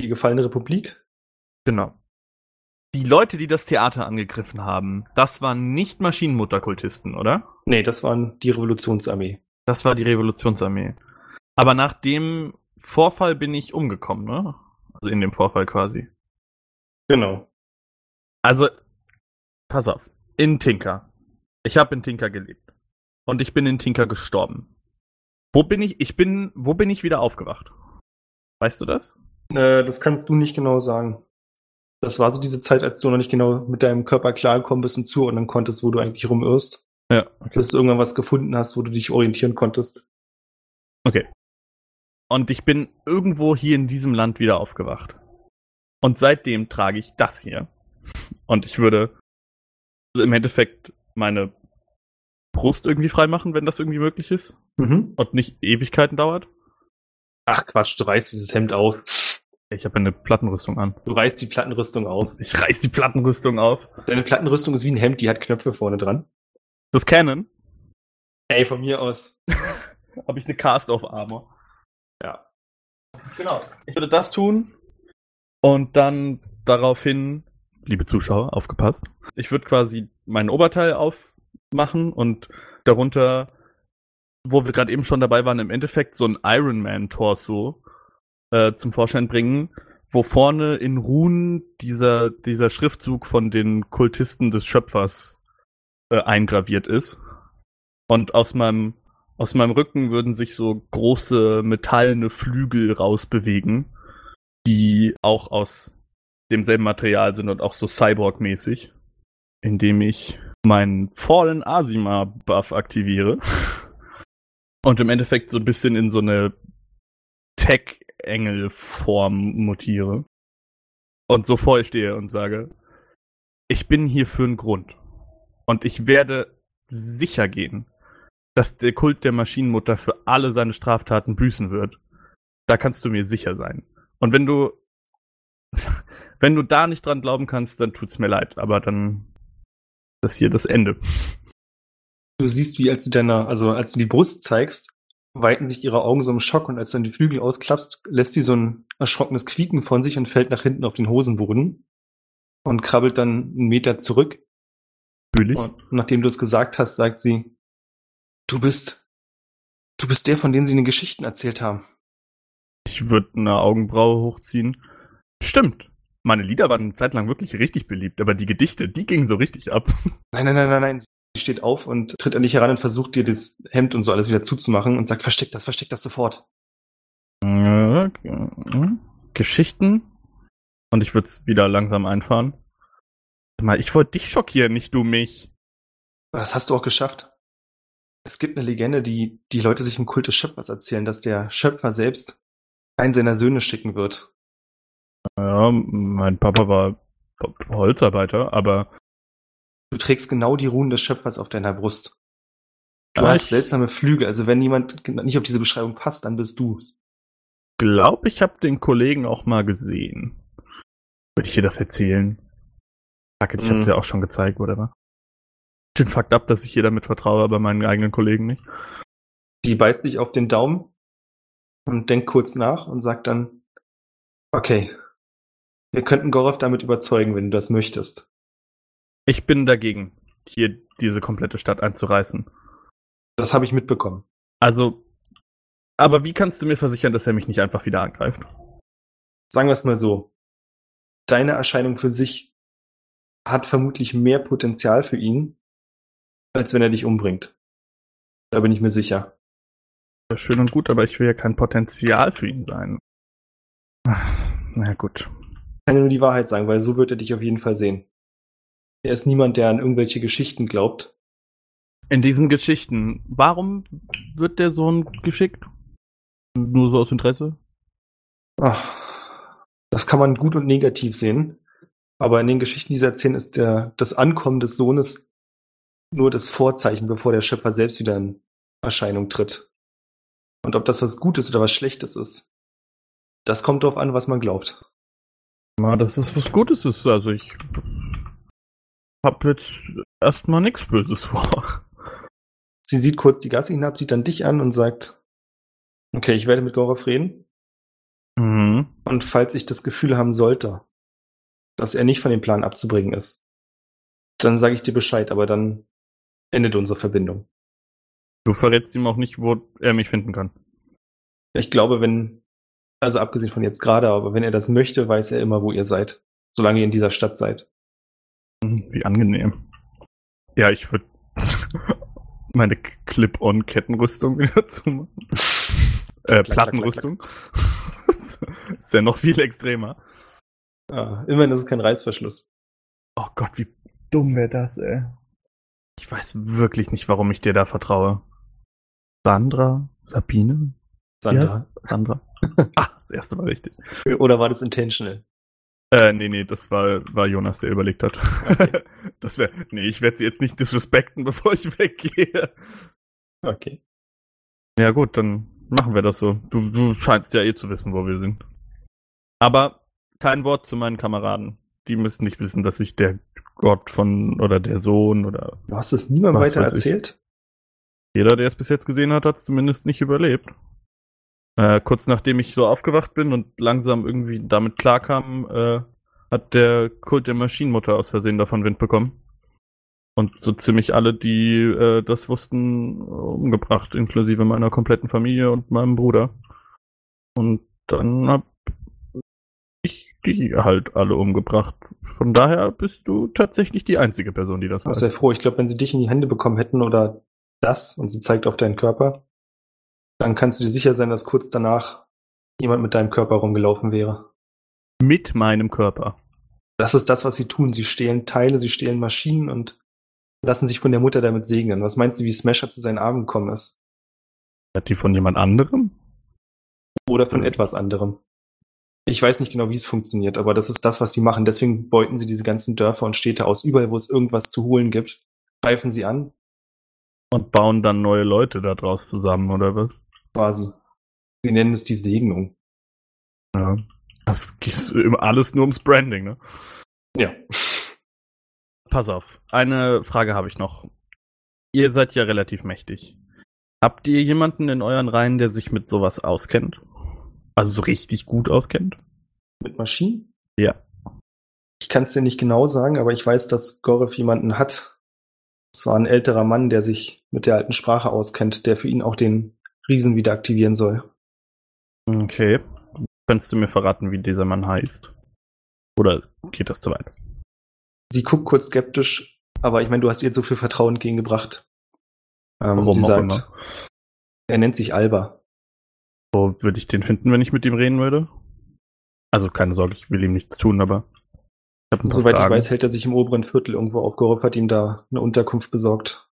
die gefallene Republik? Genau. Die Leute, die das Theater angegriffen haben, das waren nicht Maschinenmutterkultisten, oder? Nee, das waren die Revolutionsarmee. Das war die Revolutionsarmee. Aber nach dem Vorfall bin ich umgekommen, ne? Also in dem Vorfall quasi. Genau. Also, pass auf. In Tinker. Ich habe in Tinker gelebt. Und ich bin in Tinker gestorben. Wo bin ich? Ich bin, wo bin ich wieder aufgewacht? Weißt du das? Äh, das kannst du nicht genau sagen. Das war so diese Zeit, als du noch nicht genau mit deinem Körper klargekommen bist und zuordnen konntest, wo du eigentlich rumirrst. Ja, okay. Bis du irgendwann was gefunden hast, wo du dich orientieren konntest. Okay. Und ich bin irgendwo hier in diesem Land wieder aufgewacht. Und seitdem trage ich das hier. Und ich würde im Endeffekt meine Brust irgendwie freimachen, wenn das irgendwie möglich ist. Mhm. Und nicht Ewigkeiten dauert. Ach Quatsch, du reißt dieses Hemd auf. Ich habe eine Plattenrüstung an. Du reißt die Plattenrüstung auf. Ich reiß die Plattenrüstung auf. Deine Plattenrüstung ist wie ein Hemd, die hat Knöpfe vorne dran. Das Canon Ey, von mir aus. (laughs) habe ich eine Cast-Off-Armor. Ja. Genau. Ich würde das tun und dann daraufhin, liebe Zuschauer, aufgepasst. Ich würde quasi mein Oberteil aufmachen und darunter, wo wir gerade eben schon dabei waren, im Endeffekt so ein Iron Man-Torso äh, zum Vorschein bringen, wo vorne in Runen dieser, dieser Schriftzug von den Kultisten des Schöpfers äh, eingraviert ist. Und aus meinem aus meinem Rücken würden sich so große metallene Flügel rausbewegen, die auch aus demselben Material sind und auch so Cyborg-mäßig, indem ich meinen Fallen Asima Buff aktiviere (laughs) und im Endeffekt so ein bisschen in so eine Tech-Engel-Form mutiere und so vor ihr stehe und sage, ich bin hier für einen Grund und ich werde sicher gehen, dass der Kult der Maschinenmutter für alle seine Straftaten büßen wird. Da kannst du mir sicher sein. Und wenn du, (laughs) wenn du da nicht dran glauben kannst, dann tut's mir leid. Aber dann ist das hier das Ende. Du siehst, wie als du deiner, also als du die Brust zeigst, weiten sich ihre Augen so im Schock und als du dann die Flügel ausklappst, lässt sie so ein erschrockenes Quieken von sich und fällt nach hinten auf den Hosenboden und krabbelt dann einen Meter zurück. Natürlich. Und nachdem du es gesagt hast, sagt sie, du bist, du bist der, von dem sie in den Geschichten erzählt haben. Ich würde eine Augenbraue hochziehen. Stimmt. Meine Lieder waren eine Zeit lang wirklich richtig beliebt, aber die Gedichte, die gingen so richtig ab. Nein, nein, nein, nein, nein. Steht auf und tritt an dich heran und versucht dir das Hemd und so alles wieder zuzumachen und sagt, versteck das, versteck das sofort. Geschichten. Und ich würde es wieder langsam einfahren. Mal, ich wollte dich schockieren, nicht du mich. Das hast du auch geschafft. Es gibt eine Legende, die die Leute sich im Kult des Schöpfers erzählen, dass der Schöpfer selbst einen seiner Söhne schicken wird. Ja, mein Papa war Holzarbeiter, aber Du trägst genau die Ruhen des Schöpfers auf deiner Brust. Du Ja, hast seltsame Flügel, also wenn jemand nicht auf diese Beschreibung passt, dann bist du glaube, ich habe den Kollegen auch mal gesehen. Würde ich dir das erzählen? It, ich habe es Mhm. ja auch schon gezeigt, oder was? Den Fakt ab, dass ich hier damit vertraue, aber meinen eigenen Kollegen nicht. Die beißt dich auf den Daumen und denkt kurz nach und sagt dann, okay, wir könnten Gorov damit überzeugen, wenn du das möchtest. Ich bin dagegen, hier diese komplette Stadt einzureißen. Das habe ich mitbekommen. Also, aber wie kannst du mir versichern, dass er mich nicht einfach wieder angreift? Sagen wir es mal so. Deine Erscheinung für sich hat vermutlich mehr Potenzial für ihn, als wenn er dich umbringt. Da bin ich mir sicher. Schön und gut, aber ich will ja kein Potenzial für ihn sein. Na gut. Ich kann dir nur die Wahrheit sagen, weil so wird er dich auf jeden Fall sehen. Er ist niemand, der an irgendwelche Geschichten glaubt. In diesen Geschichten, warum wird der Sohn geschickt? Nur so aus Interesse? Ach, das kann man gut und negativ sehen. Aber in den Geschichten, die sie erzählen, ist der, das Ankommen des Sohnes nur das Vorzeichen, bevor der Schöpfer selbst wieder in Erscheinung tritt. Und ob das was Gutes oder was Schlechtes ist, das kommt darauf an, was man glaubt. Na, dass es was Gutes ist. Also ich hab jetzt erstmal nichts Böses vor. Sie sieht kurz die Gasse hinab, sieht dann dich an und sagt, okay, ich werde mit Gorov reden. Mhm. Und falls ich das Gefühl haben sollte, dass er nicht von dem Plan abzubringen ist, dann sage ich dir Bescheid, aber dann endet unsere Verbindung. Du verrätst ihm auch nicht, wo er mich finden kann. Ich glaube, wenn, also abgesehen von jetzt gerade, aber wenn er das möchte, weiß er immer, wo ihr seid, solange ihr in dieser Stadt seid. Hm, Wie angenehm. Ja, ich würde (laughs) meine Clip-on-Kettenrüstung (laughs) wieder zumachen. Äh, Plattenrüstung. (laughs) ist ja noch viel extremer. Ah, immerhin ist es kein Reißverschluss. Oh Gott, wie dumm wäre das, ey. Ich weiß wirklich nicht, warum ich dir da vertraue. Sandra? Sabine? Sandra. Yes, Sandra. ah, das erste Mal richtig. Oder war das intentional? Äh, nee, nee, das war, war Jonas, der überlegt hat. (laughs) das wäre, nee, ich werde sie jetzt nicht disrespekten, (laughs) bevor ich weggehe. Okay. Ja gut, dann machen wir das so. Du, du scheinst ja eh zu wissen, wo wir sind. Aber kein Wort zu meinen Kameraden. Die müssen nicht wissen, dass ich der Gott von oder der Sohn oder Du hast es niemandem weiter weiß ich. erzählt? jeder, der es bis jetzt gesehen hat, hat es zumindest nicht überlebt. Äh, kurz nachdem ich so aufgewacht bin und langsam irgendwie damit klarkam, äh, hat der Kult der Maschinenmutter aus Versehen davon Wind bekommen. Und so ziemlich alle, die äh, das wussten, umgebracht, inklusive meiner kompletten Familie und meinem Bruder. Und dann hab ich die halt alle umgebracht. Von daher bist du tatsächlich die einzige Person, die das Ich bin sehr froh. Ich glaube, wenn sie dich in die Hände bekommen hätten oder das und sie zeigt auf deinen Körper, dann kannst du dir sicher sein, dass kurz danach jemand mit deinem Körper rumgelaufen wäre. Mit meinem Körper. Das ist das, was sie tun. Sie stehlen Teile, sie stehlen Maschinen und lassen sich von der Mutter damit segnen. Was meinst du, wie Smasher zu seinen Armen gekommen ist? Hat die von jemand anderem? Oder von etwas anderem? Ich weiß nicht genau, wie es funktioniert, aber das ist das, was sie machen. Deswegen beuten sie diese ganzen Dörfer und Städte aus. Überall, wo es irgendwas zu holen gibt, greifen sie an, Und bauen dann neue Leute da draus zusammen, oder was? Quasi. Sie nennen es die Segnung. Ja. Das geht immer alles nur ums Branding, ne? Ja. Pass auf, eine Frage habe ich noch. Ihr seid ja relativ mächtig. Habt ihr jemanden in euren Reihen, der sich mit sowas auskennt? Also so richtig gut auskennt? Mit Maschinen? Ja. Ich kann es dir nicht genau sagen, aber ich weiß, dass Gorev jemanden hat. Es war ein älterer Mann, der sich mit der alten Sprache auskennt, der für ihn auch den Riesen wieder aktivieren soll. Okay. Könntest du mir verraten, wie dieser Mann heißt? Oder geht das zu weit? Sie guckt kurz skeptisch. Aber ich meine, du hast ihr so viel Vertrauen entgegengebracht. Ähm, Warum sie auch sagt, immer. er nennt sich Alba. Wo würde ich den finden, wenn ich mit ihm reden würde? Also keine Sorge, ich will ihm nichts tun, aber ich habe ein paar Soweit ich Fragen. weiß, hält er sich im oberen Viertel irgendwo aufgehoben, hat ihm da eine Unterkunft besorgt.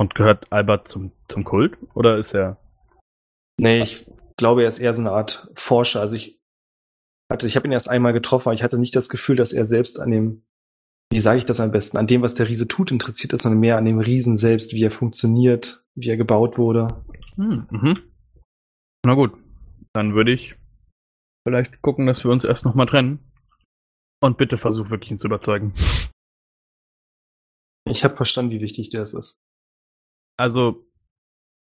Und gehört Albert zum, zum Kult? Oder ist er. Nee, ich glaube, er ist eher so eine Art Forscher. Also ich hatte, ich habe ihn erst einmal getroffen, aber ich hatte nicht das Gefühl, dass er selbst an dem, wie sage ich das am besten, an dem, was der Riese tut, interessiert ist, sondern mehr an dem Riesen selbst, wie er funktioniert, wie er gebaut wurde. Hm, mhm. Na gut, dann würde ich vielleicht gucken, dass wir uns erst nochmal trennen. Und bitte versuch wirklich ihn zu überzeugen. Ich habe verstanden, wie wichtig dir das ist. Also,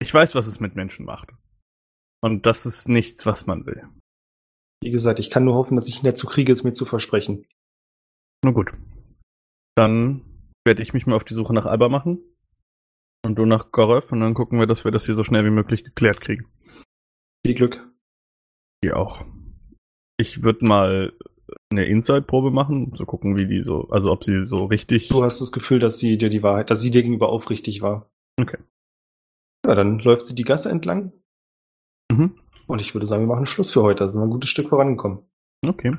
ich weiß, was es mit Menschen macht. Und das ist nichts, was man will. Wie gesagt, ich kann nur hoffen, dass ich ihn dazu kriege, es mir zu versprechen. Na gut. Dann werde ich mich mal auf die Suche nach Alba machen. Und du nach Gorev. Und dann gucken wir, dass wir das hier so schnell wie möglich geklärt kriegen. Viel Glück. Die auch. Ich würde mal eine Inside-Probe machen, so gucken, wie die so, also ob sie so richtig. Du hast das Gefühl, dass sie dir die Wahrheit, dass sie dir gegenüber aufrichtig war. Okay. Ja, dann läuft sie die Gasse entlang Mhm. und ich würde sagen, wir machen Schluss für heute. Da sind wir ein gutes Stück vorangekommen. Okay.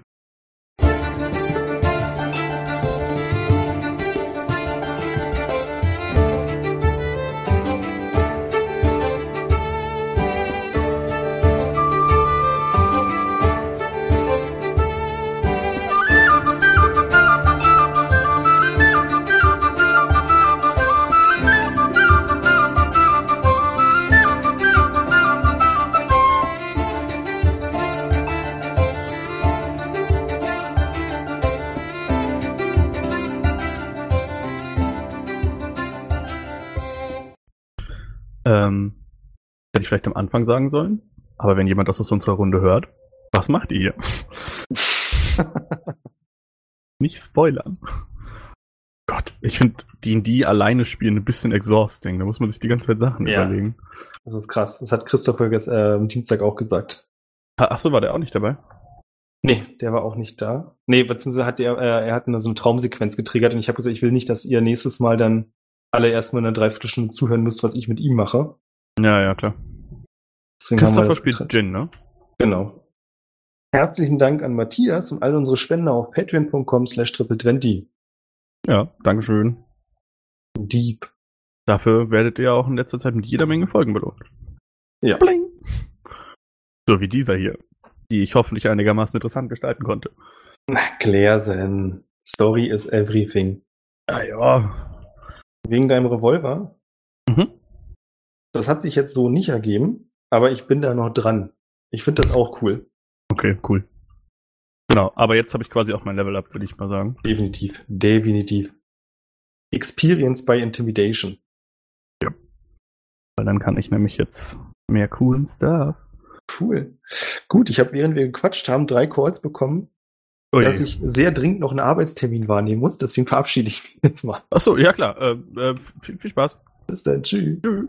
Vielleicht am Anfang sagen sollen. Aber wenn jemand das aus unserer Runde hört, was macht ihr hier? (laughs) Nicht spoilern. Gott, ich finde D&D alleine spielen ein bisschen exhausting. Da muss man sich die ganze Zeit Sachen Ja. überlegen. Das ist krass. Das hat Christopher ges- äh, am Dienstag auch gesagt. Ach so, war der auch nicht dabei? Nee, der war auch nicht da. Nee, beziehungsweise hat er, äh, er hat eine, so eine Traumsequenz getriggert und ich habe gesagt, ich will nicht, dass ihr nächstes Mal dann alle erstmal eine Dreiviertelstunde zuhören müsst, was ich mit ihm mache. Ja, ja, klar. Deswegen haben wir Christopher spielt. Jin, ne? Genau. Herzlichen Dank an Matthias und all unsere Spender auf patreon.com slash triple20. Ja, Dankeschön. Deep. Dafür werdet ihr auch in letzter Zeit mit jeder Menge Folgen belohnt. Ja. Bling. So wie dieser hier, die ich hoffentlich einigermaßen interessant gestalten konnte. Klärsen. Story is everything. Ah ja. Wegen deinem Revolver. Mhm. Das hat sich jetzt so nicht ergeben, aber ich bin da noch dran. Ich finde das auch cool. Okay, cool. Genau, aber jetzt habe ich quasi auch mein Level up, würde ich mal sagen. Definitiv. Definitiv. Experience by Intimidation. Weil dann kann ich nämlich jetzt mehr coolen Stuff. Cool. Gut, ich habe, während wir gequatscht haben, drei Calls bekommen, Ui. dass ich sehr dringend noch einen Arbeitstermin wahrnehmen muss. Deswegen verabschiede ich mich jetzt mal. Achso, ja klar. Äh, äh, viel, viel Spaß. Bis dann. Tschüss. Tschüss.